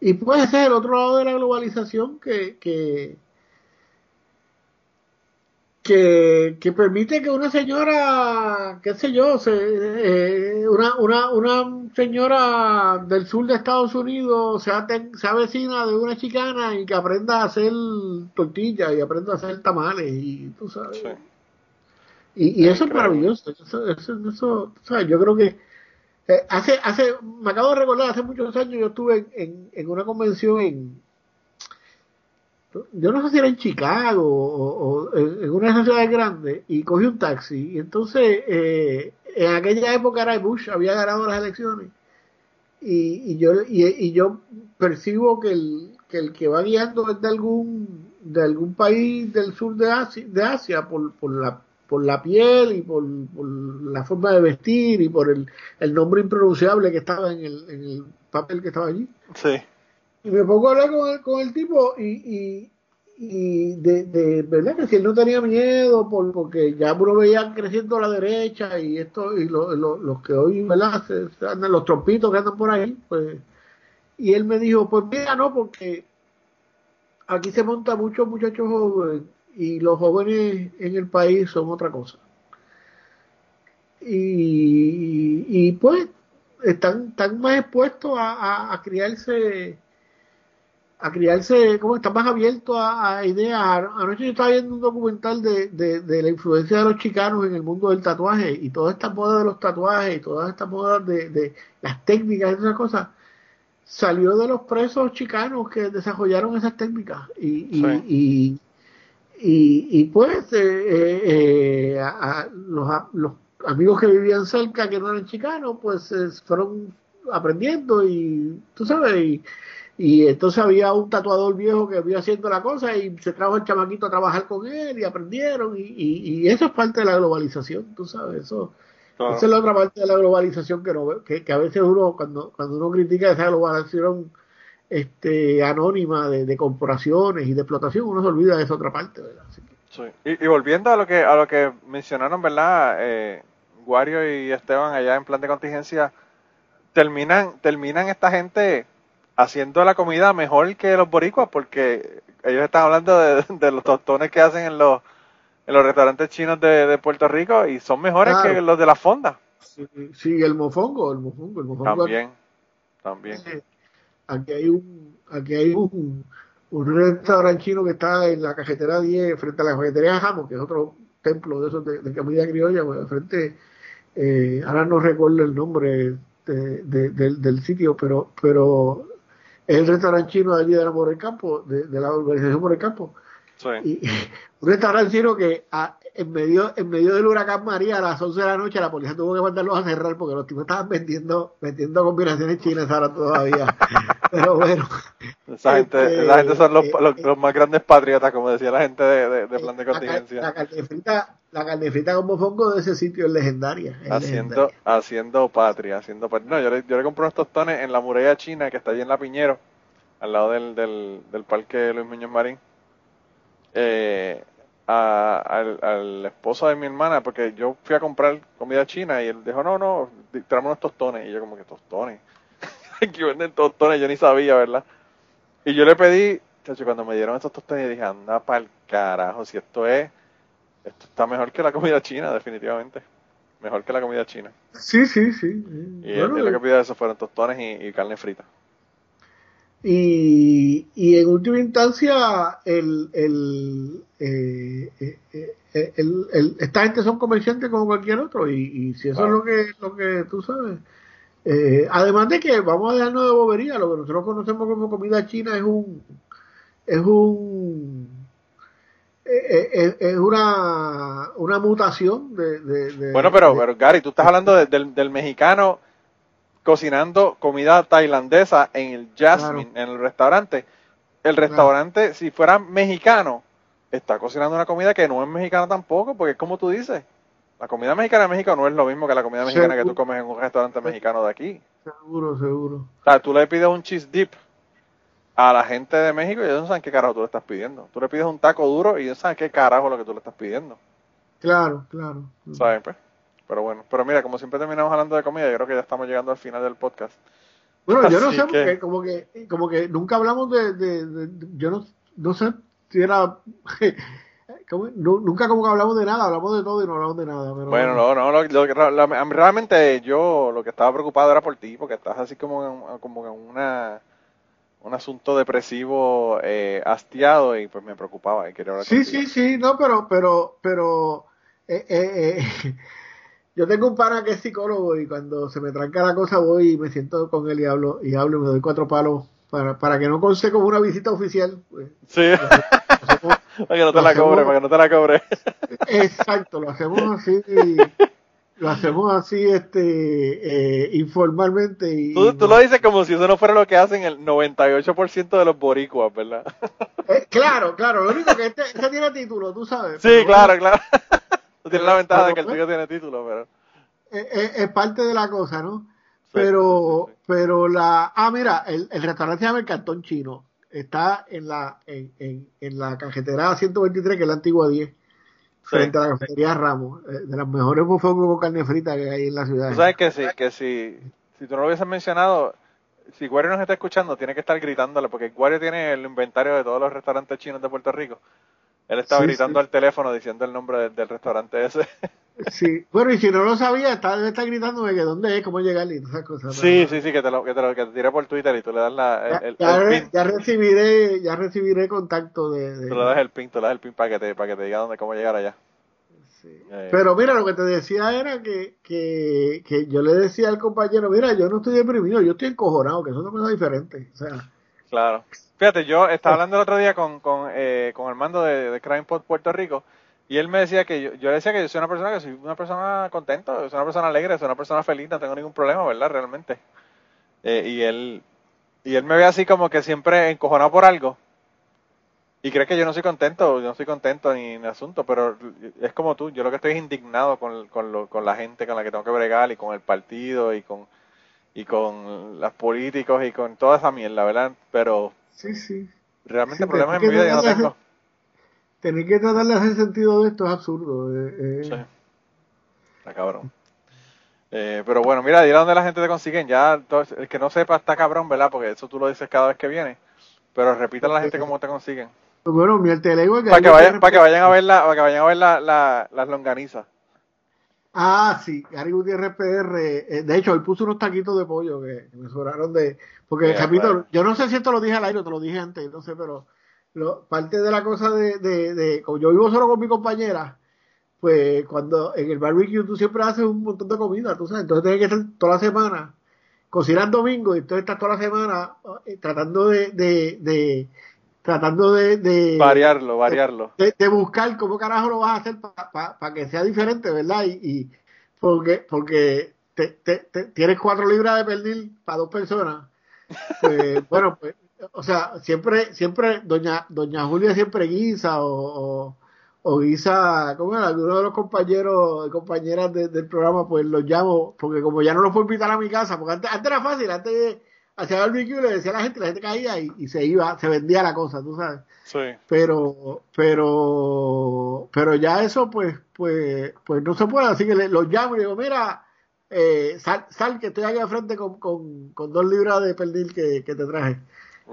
y puede ser el otro lado de la globalización que, que, que, que, permite que una señora, qué sé yo, se, eh, una, una, una señora del sur de Estados Unidos sea, sea vecina de una chicana y que aprenda a hacer tortillas y aprenda a hacer tamales y tú sabes. Y, y eso es maravilloso. Eso, eso, eso, ¿sabes? Yo creo que eh, hace, hace, me acabo de recordar, hace muchos años yo estuve en, en una convención en, yo no sé si era en Chicago o, en una de esas ciudades grandes, y cogí un taxi. Y entonces, eh, en aquella época era Bush, había ganado las elecciones. Y, y yo y, yo percibo que el, que va guiando es de algún de algún país del sur de Asia, de Asia por, por la por la piel y por, la forma de vestir y por el, el nombre impronunciable que estaba en el, en el papel que estaba allí. Sí. Y me pongo a hablar con el, con el tipo y, y, de, verdad que si él no tenía miedo por, porque ya uno veía creciendo la derecha y esto y lo, los que hoy verdad se, andan los trompitos que andan por ahí pues y él me dijo pues mira no porque aquí se monta muchos muchachos jóvenes y los jóvenes en el país son otra cosa y, y, pues están, están más expuestos a, a criarse a criarse, como está más abierto a, ideas. Anoche yo estaba viendo un documental de, de, la influencia de los chicanos en el mundo del tatuaje y toda esta moda de los tatuajes y todas estas modas de, de las técnicas y esas cosas salió de los presos chicanos que desarrollaron esas técnicas y, y, y, y, pues eh, eh, a, los, los, amigos que vivían cerca que no eran chicanos pues fueron aprendiendo y tú sabes, y, y entonces había un tatuador viejo que vio haciendo la cosa y se trajo el chamaquito a trabajar con él y aprendieron y, y, eso es parte de la globalización, tú sabes, eso. Esa es la otra parte de la globalización que, no, que, que a veces uno, cuando, cuando uno critica esa globalización este, anónima de, de, corporaciones y de explotación, uno se olvida de esa otra parte, ¿verdad? Sí. Y, volviendo a lo que a lo que mencionaron, ¿verdad? Eh, Wario y Esteban allá en plan de contingencia, terminan, terminan esta gente haciendo la comida mejor que los boricuas, porque ellos están hablando de, los tostones que hacen en los, en los restaurantes chinos de, Puerto Rico y son mejores que los de la fonda. Sí, el mofongo, el mofongo, el mofongo. También, también. Aquí hay un, aquí hay un, un restaurante chino que está en la cajetera 10, frente a la cajetería Jamo, que es otro templo de esos de, comida criolla, pues, frente, eh, ahora no recuerdo el nombre del, sitio, pero, pero es el restaurante chino de allí de la Por el Campo, de, la organización Por el Campo. Y, un restaurante chino que a, en medio en medio del huracán María a las 11 de la noche la policía tuvo que mandarlos a cerrar porque los tipos estaban vendiendo vendiendo combinaciones chinas ahora todavía pero bueno esa gente este, la gente son los, eh, los, más grandes patriotas como decía la gente de, de, plan de contingencia la, carne frita la carne frita como fongo de ese sitio es legendaria haciendo haciendo patria haciendo patria. no yo le, yo le compré unos tostones en la muralla china que está allí en la Piñero al lado del, del, del parque Luis Muñoz Marín eh, a, al, al, esposo de mi hermana, porque yo fui a comprar comida china y él dijo, no, no, traemos unos tostones. Y yo como que tostones. que venden tostones, yo ni sabía, ¿verdad? Y yo le pedí, chacho, cuando me dieron estos tostones, dije, anda pa'l carajo, si esto es, esto está mejor que la comida china, definitivamente. Mejor que la comida china. Sí, sí, sí. Y lo que pidió eso fueron tostones y carne frita. Y, y en última instancia, el, el, eh, eh, eh, el, esta gente son comerciantes como cualquier otro, y, y si eso es lo que, lo que tú sabes. Además de que vamos a dejarnos de bobería, lo que nosotros conocemos como comida china es un. es un. es, una, una mutación de, bueno, pero, pero Gary, tú estás hablando del, del mexicano cocinando comida tailandesa en el Jasmine, en el restaurante. El restaurante, si fuera mexicano, está cocinando una comida que no es mexicana tampoco, porque es como tú dices, la comida mexicana de México no es lo mismo que la comida mexicana que tú comes en un restaurante mexicano de aquí. Seguro, seguro. O sea, tú le pides un cheese dip a la gente de México y ellos no saben qué carajo tú le estás pidiendo. Tú le pides un taco duro y ellos saben qué carajo es lo que tú le estás pidiendo. Claro, claro. ¿Sabes? Pues? Pero bueno, pero mira, como siempre terminamos hablando de comida, yo creo que ya estamos llegando al final del podcast. Bueno, yo no sé, porque como que, como que nunca hablamos de, de, yo no, no sé si era, nunca como que hablamos de nada, hablamos de todo y no hablamos de nada. bueno, no, no, lo, realmente yo lo que estaba preocupado era por ti, porque estás así como en, como en una un asunto depresivo eh, hastiado y pues me preocupaba y quería hablar Sí, sí, sí, no, pero, pero, pero, eh, eh, eh yo tengo un pana que es psicólogo y cuando se me tranca la cosa voy y me siento con él y hablo y hablo y me doy cuatro palos para, para que no conste como una visita oficial. Pues, sí. Para que no te la cobre, para que no te la cobre. Exacto, lo hacemos así. lo hacemos así este eh, informalmente y tú, tú, lo dices como si eso no fuera lo que hacen el 98% de los boricuas ¿verdad? Eh, claro claro lo único que este, este tiene título tú sabes sí claro claro Tú tienes la ventaja de que el tuyo tiene título, pero. Es, parte de la cosa, ¿no? pero, pero la. Ah, mira, el, el, restaurante se llama El Cantón Chino. Está en la, en, en, en la cajetera 123, que es la antigua 10 frente a la cafetería Ramos, eh, de las mejores bufongos con carne frita que hay en la ciudad. Tú sabes que sí, que si, si tú no lo hubieses mencionado, si Guario nos está escuchando, tiene que estar gritándole, porque Guario tiene el inventario de todos los restaurantes chinos de Puerto Rico. Él estaba gritando al teléfono diciendo el nombre del, restaurante ese. Sí, bueno, y si no lo sabía, está, está gritándome que dónde es, cómo llegar y esas cosas. Sí, sí, sí, que te lo, que te lo que te tiré por Twitter y tú le das la, el, ya, ya, recibiré, ya recibiré contacto de, de, Tú le das el pin, tú le das el pin para que te, para que te diga dónde, cómo llegar allá. Sí. Eh. Pero mira, lo que te decía era que, que, que yo le decía al compañero, mira, yo no estoy deprimido, yo estoy encojonado, que eso es una cosa diferente. O sea, claro. Fíjate, yo estaba hablando el otro día con, con, eh, con el mando de, de Crime Puerto Rico y él me decía que yo, yo le decía que yo soy una persona que soy una persona contenta, soy una persona alegre, soy una persona feliz, no tengo ningún problema, ¿verdad? Realmente. Eh, y él y él me ve así como que siempre encojonado por algo. Y cree que yo no soy contento, yo no soy contento ni en asunto, pero es como tú, yo lo que estoy es indignado con, con, lo, con la gente con la que tengo que bregar y con el partido y con y con los políticos y con toda esa mierda, ¿verdad? Pero sí, sí. realmente el problema en mi vida yo no tengo. Tener que tratar de hacer sentido de esto es absurdo. Eh, eh. Sí. Está cabrón. Eh, pero bueno, mira, dile dónde la gente te consigue. Ya, el que no sepa está cabrón, ¿verdad? Porque eso tú lo dices cada vez que viene. Pero repita a la gente cómo te consiguen. Bueno, mi alter Para que, vayan, para que vayan a ver, la, para que vayan a ver la, la, las longanizas. Ah, sí, Gary Gutiérrez PR. Eh, de hecho, hoy puse unos taquitos de pollo que, me sobraron de. Porque, capítulo, yo no sé si esto lo dije al aire o te lo dije antes, no sé, pero lo, parte de la cosa de, de, de. Como yo vivo solo con mi compañera, pues cuando en el barbecue tú siempre haces un montón de comida, tú sabes, entonces tienes que estar toda la semana cocinar domingo y entonces estás toda la semana eh, tratando de, de, tratando de, variarlo, variarlo. De, buscar cómo carajo lo vas a hacer para que sea diferente, ¿verdad? Y, porque, porque te, tienes cuatro libras de pernil para dos personas. Pues, bueno, pues, o sea, siempre, siempre, doña, doña Julia siempre guisa o, o, guisa, como era? Alguno de los compañeros, compañeras del programa, pues los llamo, porque como ya no los puedo invitar a mi casa, porque antes, antes era fácil, antes hacía barbecue, le decía a la gente, la gente caía y, se iba, se vendía la cosa, tú sabes. Sí. Pero, pero, pero ya eso, pues, pues, pues no se puede, así que los llamo y digo, mira, eh, sal, sal, que estoy aquí al frente con, con, con, dos libras de pernil que, que te traje.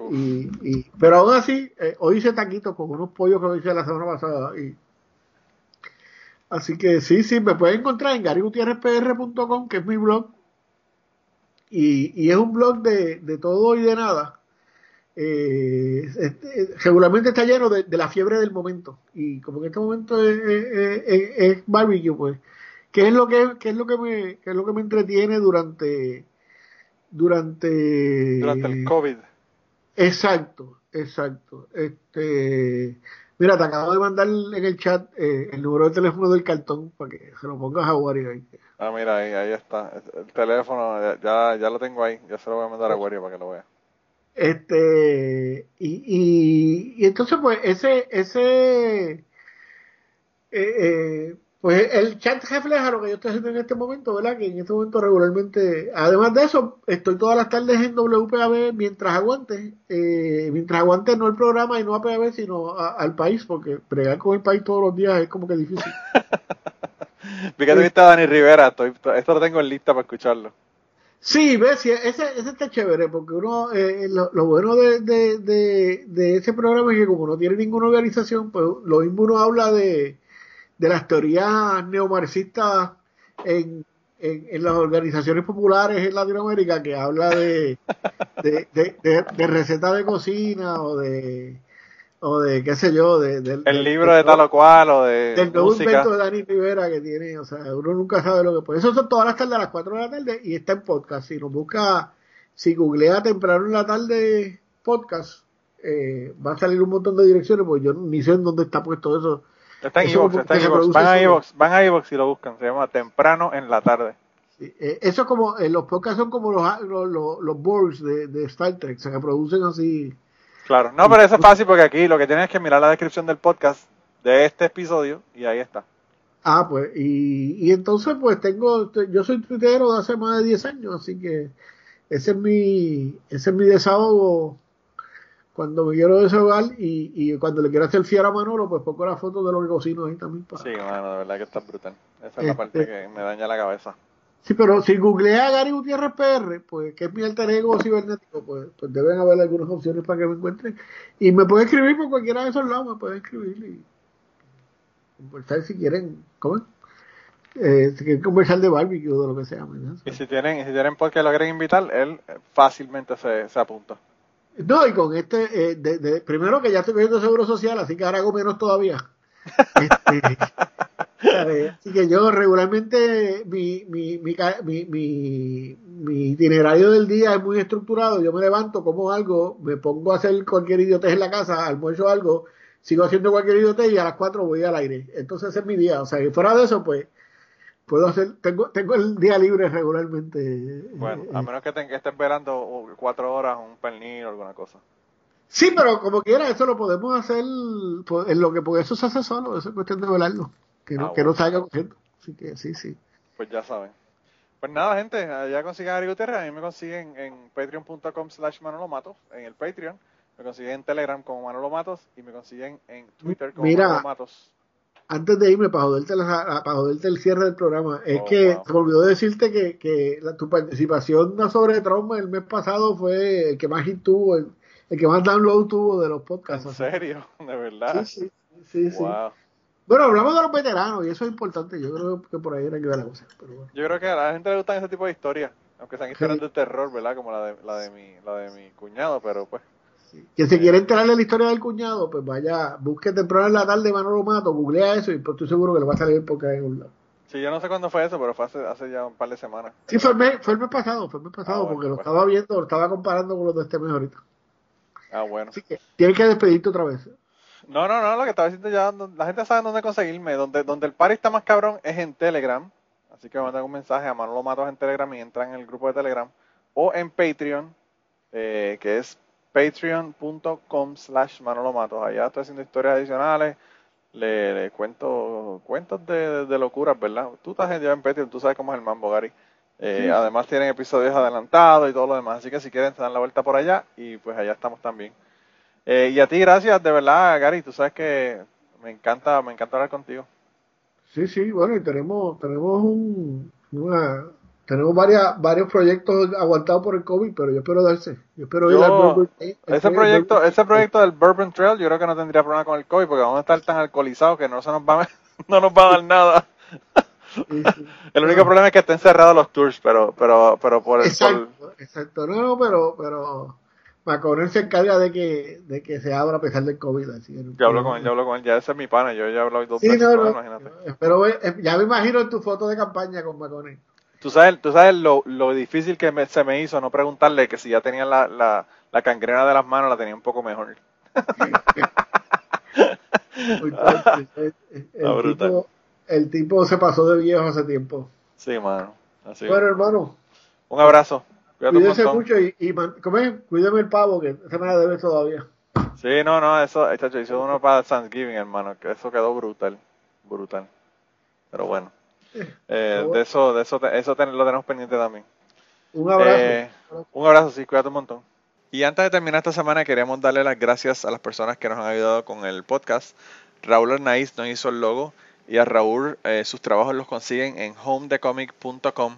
Y, y, pero aún así, eh, hoy hice taquitos con unos pollos que hice la semana pasada. Y, así que sí, sí, me pueden encontrar en garigutierrezpr.com, que es mi blog y, y es un blog de, de, todo y de nada. Eh, este, regularmente está lleno de, de, la fiebre del momento y como en este momento es, es, es, barbecue pues qué es lo que qué es lo que me qué es lo que me entretiene durante durante durante el covid exacto exacto este Mira, te acabo de mandar en el chat eh, el número de teléfono del cartón para que se lo pongas a Wario. Ah, mira, ahí, ahí está. El teléfono, ya, ya lo tengo ahí. Ya se lo voy a mandar a Wario para que lo vea. Este, y, y, y entonces, pues, ese, ese, eh, eh, pues el chat refleja lo que yo estoy haciendo en este momento, ¿verdad? Que en este momento regularmente, además de eso, estoy todas las tardes en WPAB mientras aguante, eh, mientras aguante no el programa y no a PAB, sino al país, porque pregar con el país todos los días es como que difícil. Fíjate que está Dani Rivera, estoy, esto lo tengo en lista para escucharlo. Sí, ves, ese, ese está chévere, porque uno, eh, lo, lo, bueno de, de, de, de, ese programa es que como no tiene ninguna organización, pues lo mismo uno habla de, de las teorías neomarxistas en, en, las organizaciones populares en Latinoamérica que habla de, de, de, recetas de cocina o de o de qué sé yo de, el libro de tal o cual o de del nuevo invento de Dani Rivera que tiene o sea uno nunca sabe lo que puede eso son todas las tardes a las 4 de la tarde y está en podcast si nos busca si googlea temprano en la tarde podcast eh, va a salir un montón de direcciones pues yo ni sé en dónde está puesto eso Está en Evox, está en Evox. Van a Evox, van a Evox y lo buscan. Se llama Temprano en la tarde. Sí, eh, eso como, eh, los podcasts son como los, los, los, los boards de, de, Star Trek, se reproducen así. Claro, no, pero eso es fácil porque aquí lo que tienes es que mirar la descripción del podcast de este episodio y ahí está. Ah, pues, y, y entonces pues tengo, yo soy tuitero de hace más de 10 años, así que ese es mi, ese es mi desahogo cuando me quiero desahogar y, y cuando le quiero hacer fiar a Manolo, pues pongo la foto de lo que cocino ahí también. Para... Sí, bueno, de verdad que está brutal. Esa es la parte este que me daña la cabeza. Sí, pero si googlea a Gary Gutiérrez PR, pues que es mi alter ego cibernético, pues, pues deben haber algunas opciones para que me encuentren. Y me pueden escribir por cualquiera de esos lados, me pueden escribir y conversar si quieren, ¿cómo? Eh, si quieren conversar de barbecue o de lo que sea. Y si tienen, si tienen por qué lo quieren invitar, él fácilmente se, se apunta. No, y con este, eh, de, de, primero que ya estoy cogiendo seguro social, así que ahora hago menos todavía. Este, así que yo regularmente mi, mi, mi, mi, mi, itinerario del día es muy estructurado. Yo me levanto, como algo, me pongo a hacer cualquier idiotez en la casa, almuerzo algo, sigo haciendo cualquier idiotez y a las 4 voy al aire. Entonces ese es mi día. O sea, y fuera de eso, pues, puedo hacer, tengo, tengo el día libre regularmente. Bueno, a menos que, que estés velando cuatro horas un pernil o alguna cosa. Sí, pero como quiera, eso lo podemos hacer pues, en lo que porque eso se hace solo, eso es cuestión de velarlo, que no, ah, que no salga cogiendo. Así que sí, sí. Pues ya saben. Pues nada, gente, ya consiguen a Ari Gutiérrez, a mí me consiguen en patreon.com slash Manolo Matos, en el Patreon, me consiguen en Telegram como Manolo Matos y me consiguen en Twitter como Manolo Matos. Antes de irme, para joderte, para joderte el cierre del programa, es oh, que se me olvidó decirte que, que la, tu participación sobre Trump el mes pasado fue el que más hit tuvo, el, que más download tuvo de los podcasts. ¿En serio? ¿De verdad? Sí, sí, sí. Bueno, hablamos de los veteranos y eso es importante. Yo creo que por ahí era que va la cosa. Yo creo que a la gente le gustan ese tipo de historias, aunque sean historias de terror, ¿verdad? Como la de, la de, mi, la de mi cuñado, pero pues. Que si quiere enterar de la historia del cuñado, pues vaya, busque temprano en la tarde Manolo Mato, googlea eso y pues estoy seguro que le va a salir porque hay un lado. Sí, yo no sé cuándo fue eso, pero fue hace, hace ya un par de semanas. Sí, fue el mes, fue el mes pasado, fue el mes pasado, ah, porque lo pues. estaba viendo, lo estaba comparando con los de este mes ahorita. Ah, bueno. Así que tienes que despedirte otra vez. No, no, no, lo que estaba diciendo ya, la gente sabe dónde conseguirme. Donde, donde el party está más cabrón es en Telegram. Así que me mandan un mensaje a Manolo Matos en Telegram y entran en el grupo de Telegram. O en Patreon, eh, que es patreon.com slash Manolo Matos. Allá estoy haciendo historias adicionales. Le, cuento cuentos de, de, locuras, ¿verdad? Tú estás ya en Patreon, tú sabes cómo es el mambo, Gary. Eh, además tienen episodios adelantados y todo lo demás. Así que si quieren, se dan la vuelta por allá y pues allá estamos también. Eh, y a ti, gracias, de verdad, Gary. Tú sabes que me encanta, me encanta hablar contigo. Sí, sí, bueno, y tenemos, tenemos un, tenemos varias, varios proyectos aguantados por el COVID, pero yo espero darse. Yo espero ir al ese proyecto, ese proyecto del Bourbon Trail, yo creo que no tendría problema con el COVID, porque vamos a estar tan alcoholizados que no se nos va, no nos va a dar nada. El único problema es que estén cerrados los tours, pero, pero, pero por el exacto, exacto, no, no, pero, pero Maconel se encarga de que, de que se abra a pesar del COVID. Así, yo hablo con él, yo hablo con él, ya ese es mi pana, yo ya he hablado dos veces, no, imagínate. Pero eh, ya me imagino en tu foto de campaña con Maconel. Tú sabes, tú sabes lo, lo difícil que se me hizo no preguntarle que si ya tenía la, la, la cangrena de las manos, la tenía un poco mejor. el, tipo, el tipo se pasó de viejo hace tiempo. Sí, mano. Así bueno, hermano. Un abrazo. Cuídese mucho y, y cuídame el pavo que esa me la debe todavía. Sí, no, no, eso, hecho, hizo uno para Thanksgiving, hermano, que eso quedó brutal, brutal. Pero bueno, eh, eh de eso, de eso, eso lo tenemos pendiente también. Un abrazo. Eh, un abrazo, sí, cuídate un montón. Y antes de terminar esta semana, queríamos darle las gracias a las personas que nos han ayudado con el podcast. Raúl Arnaiz nos hizo el logo y a Raúl eh, sus trabajos los consiguen en homedecomic.com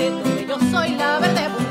Y digo así, cubano, cubano,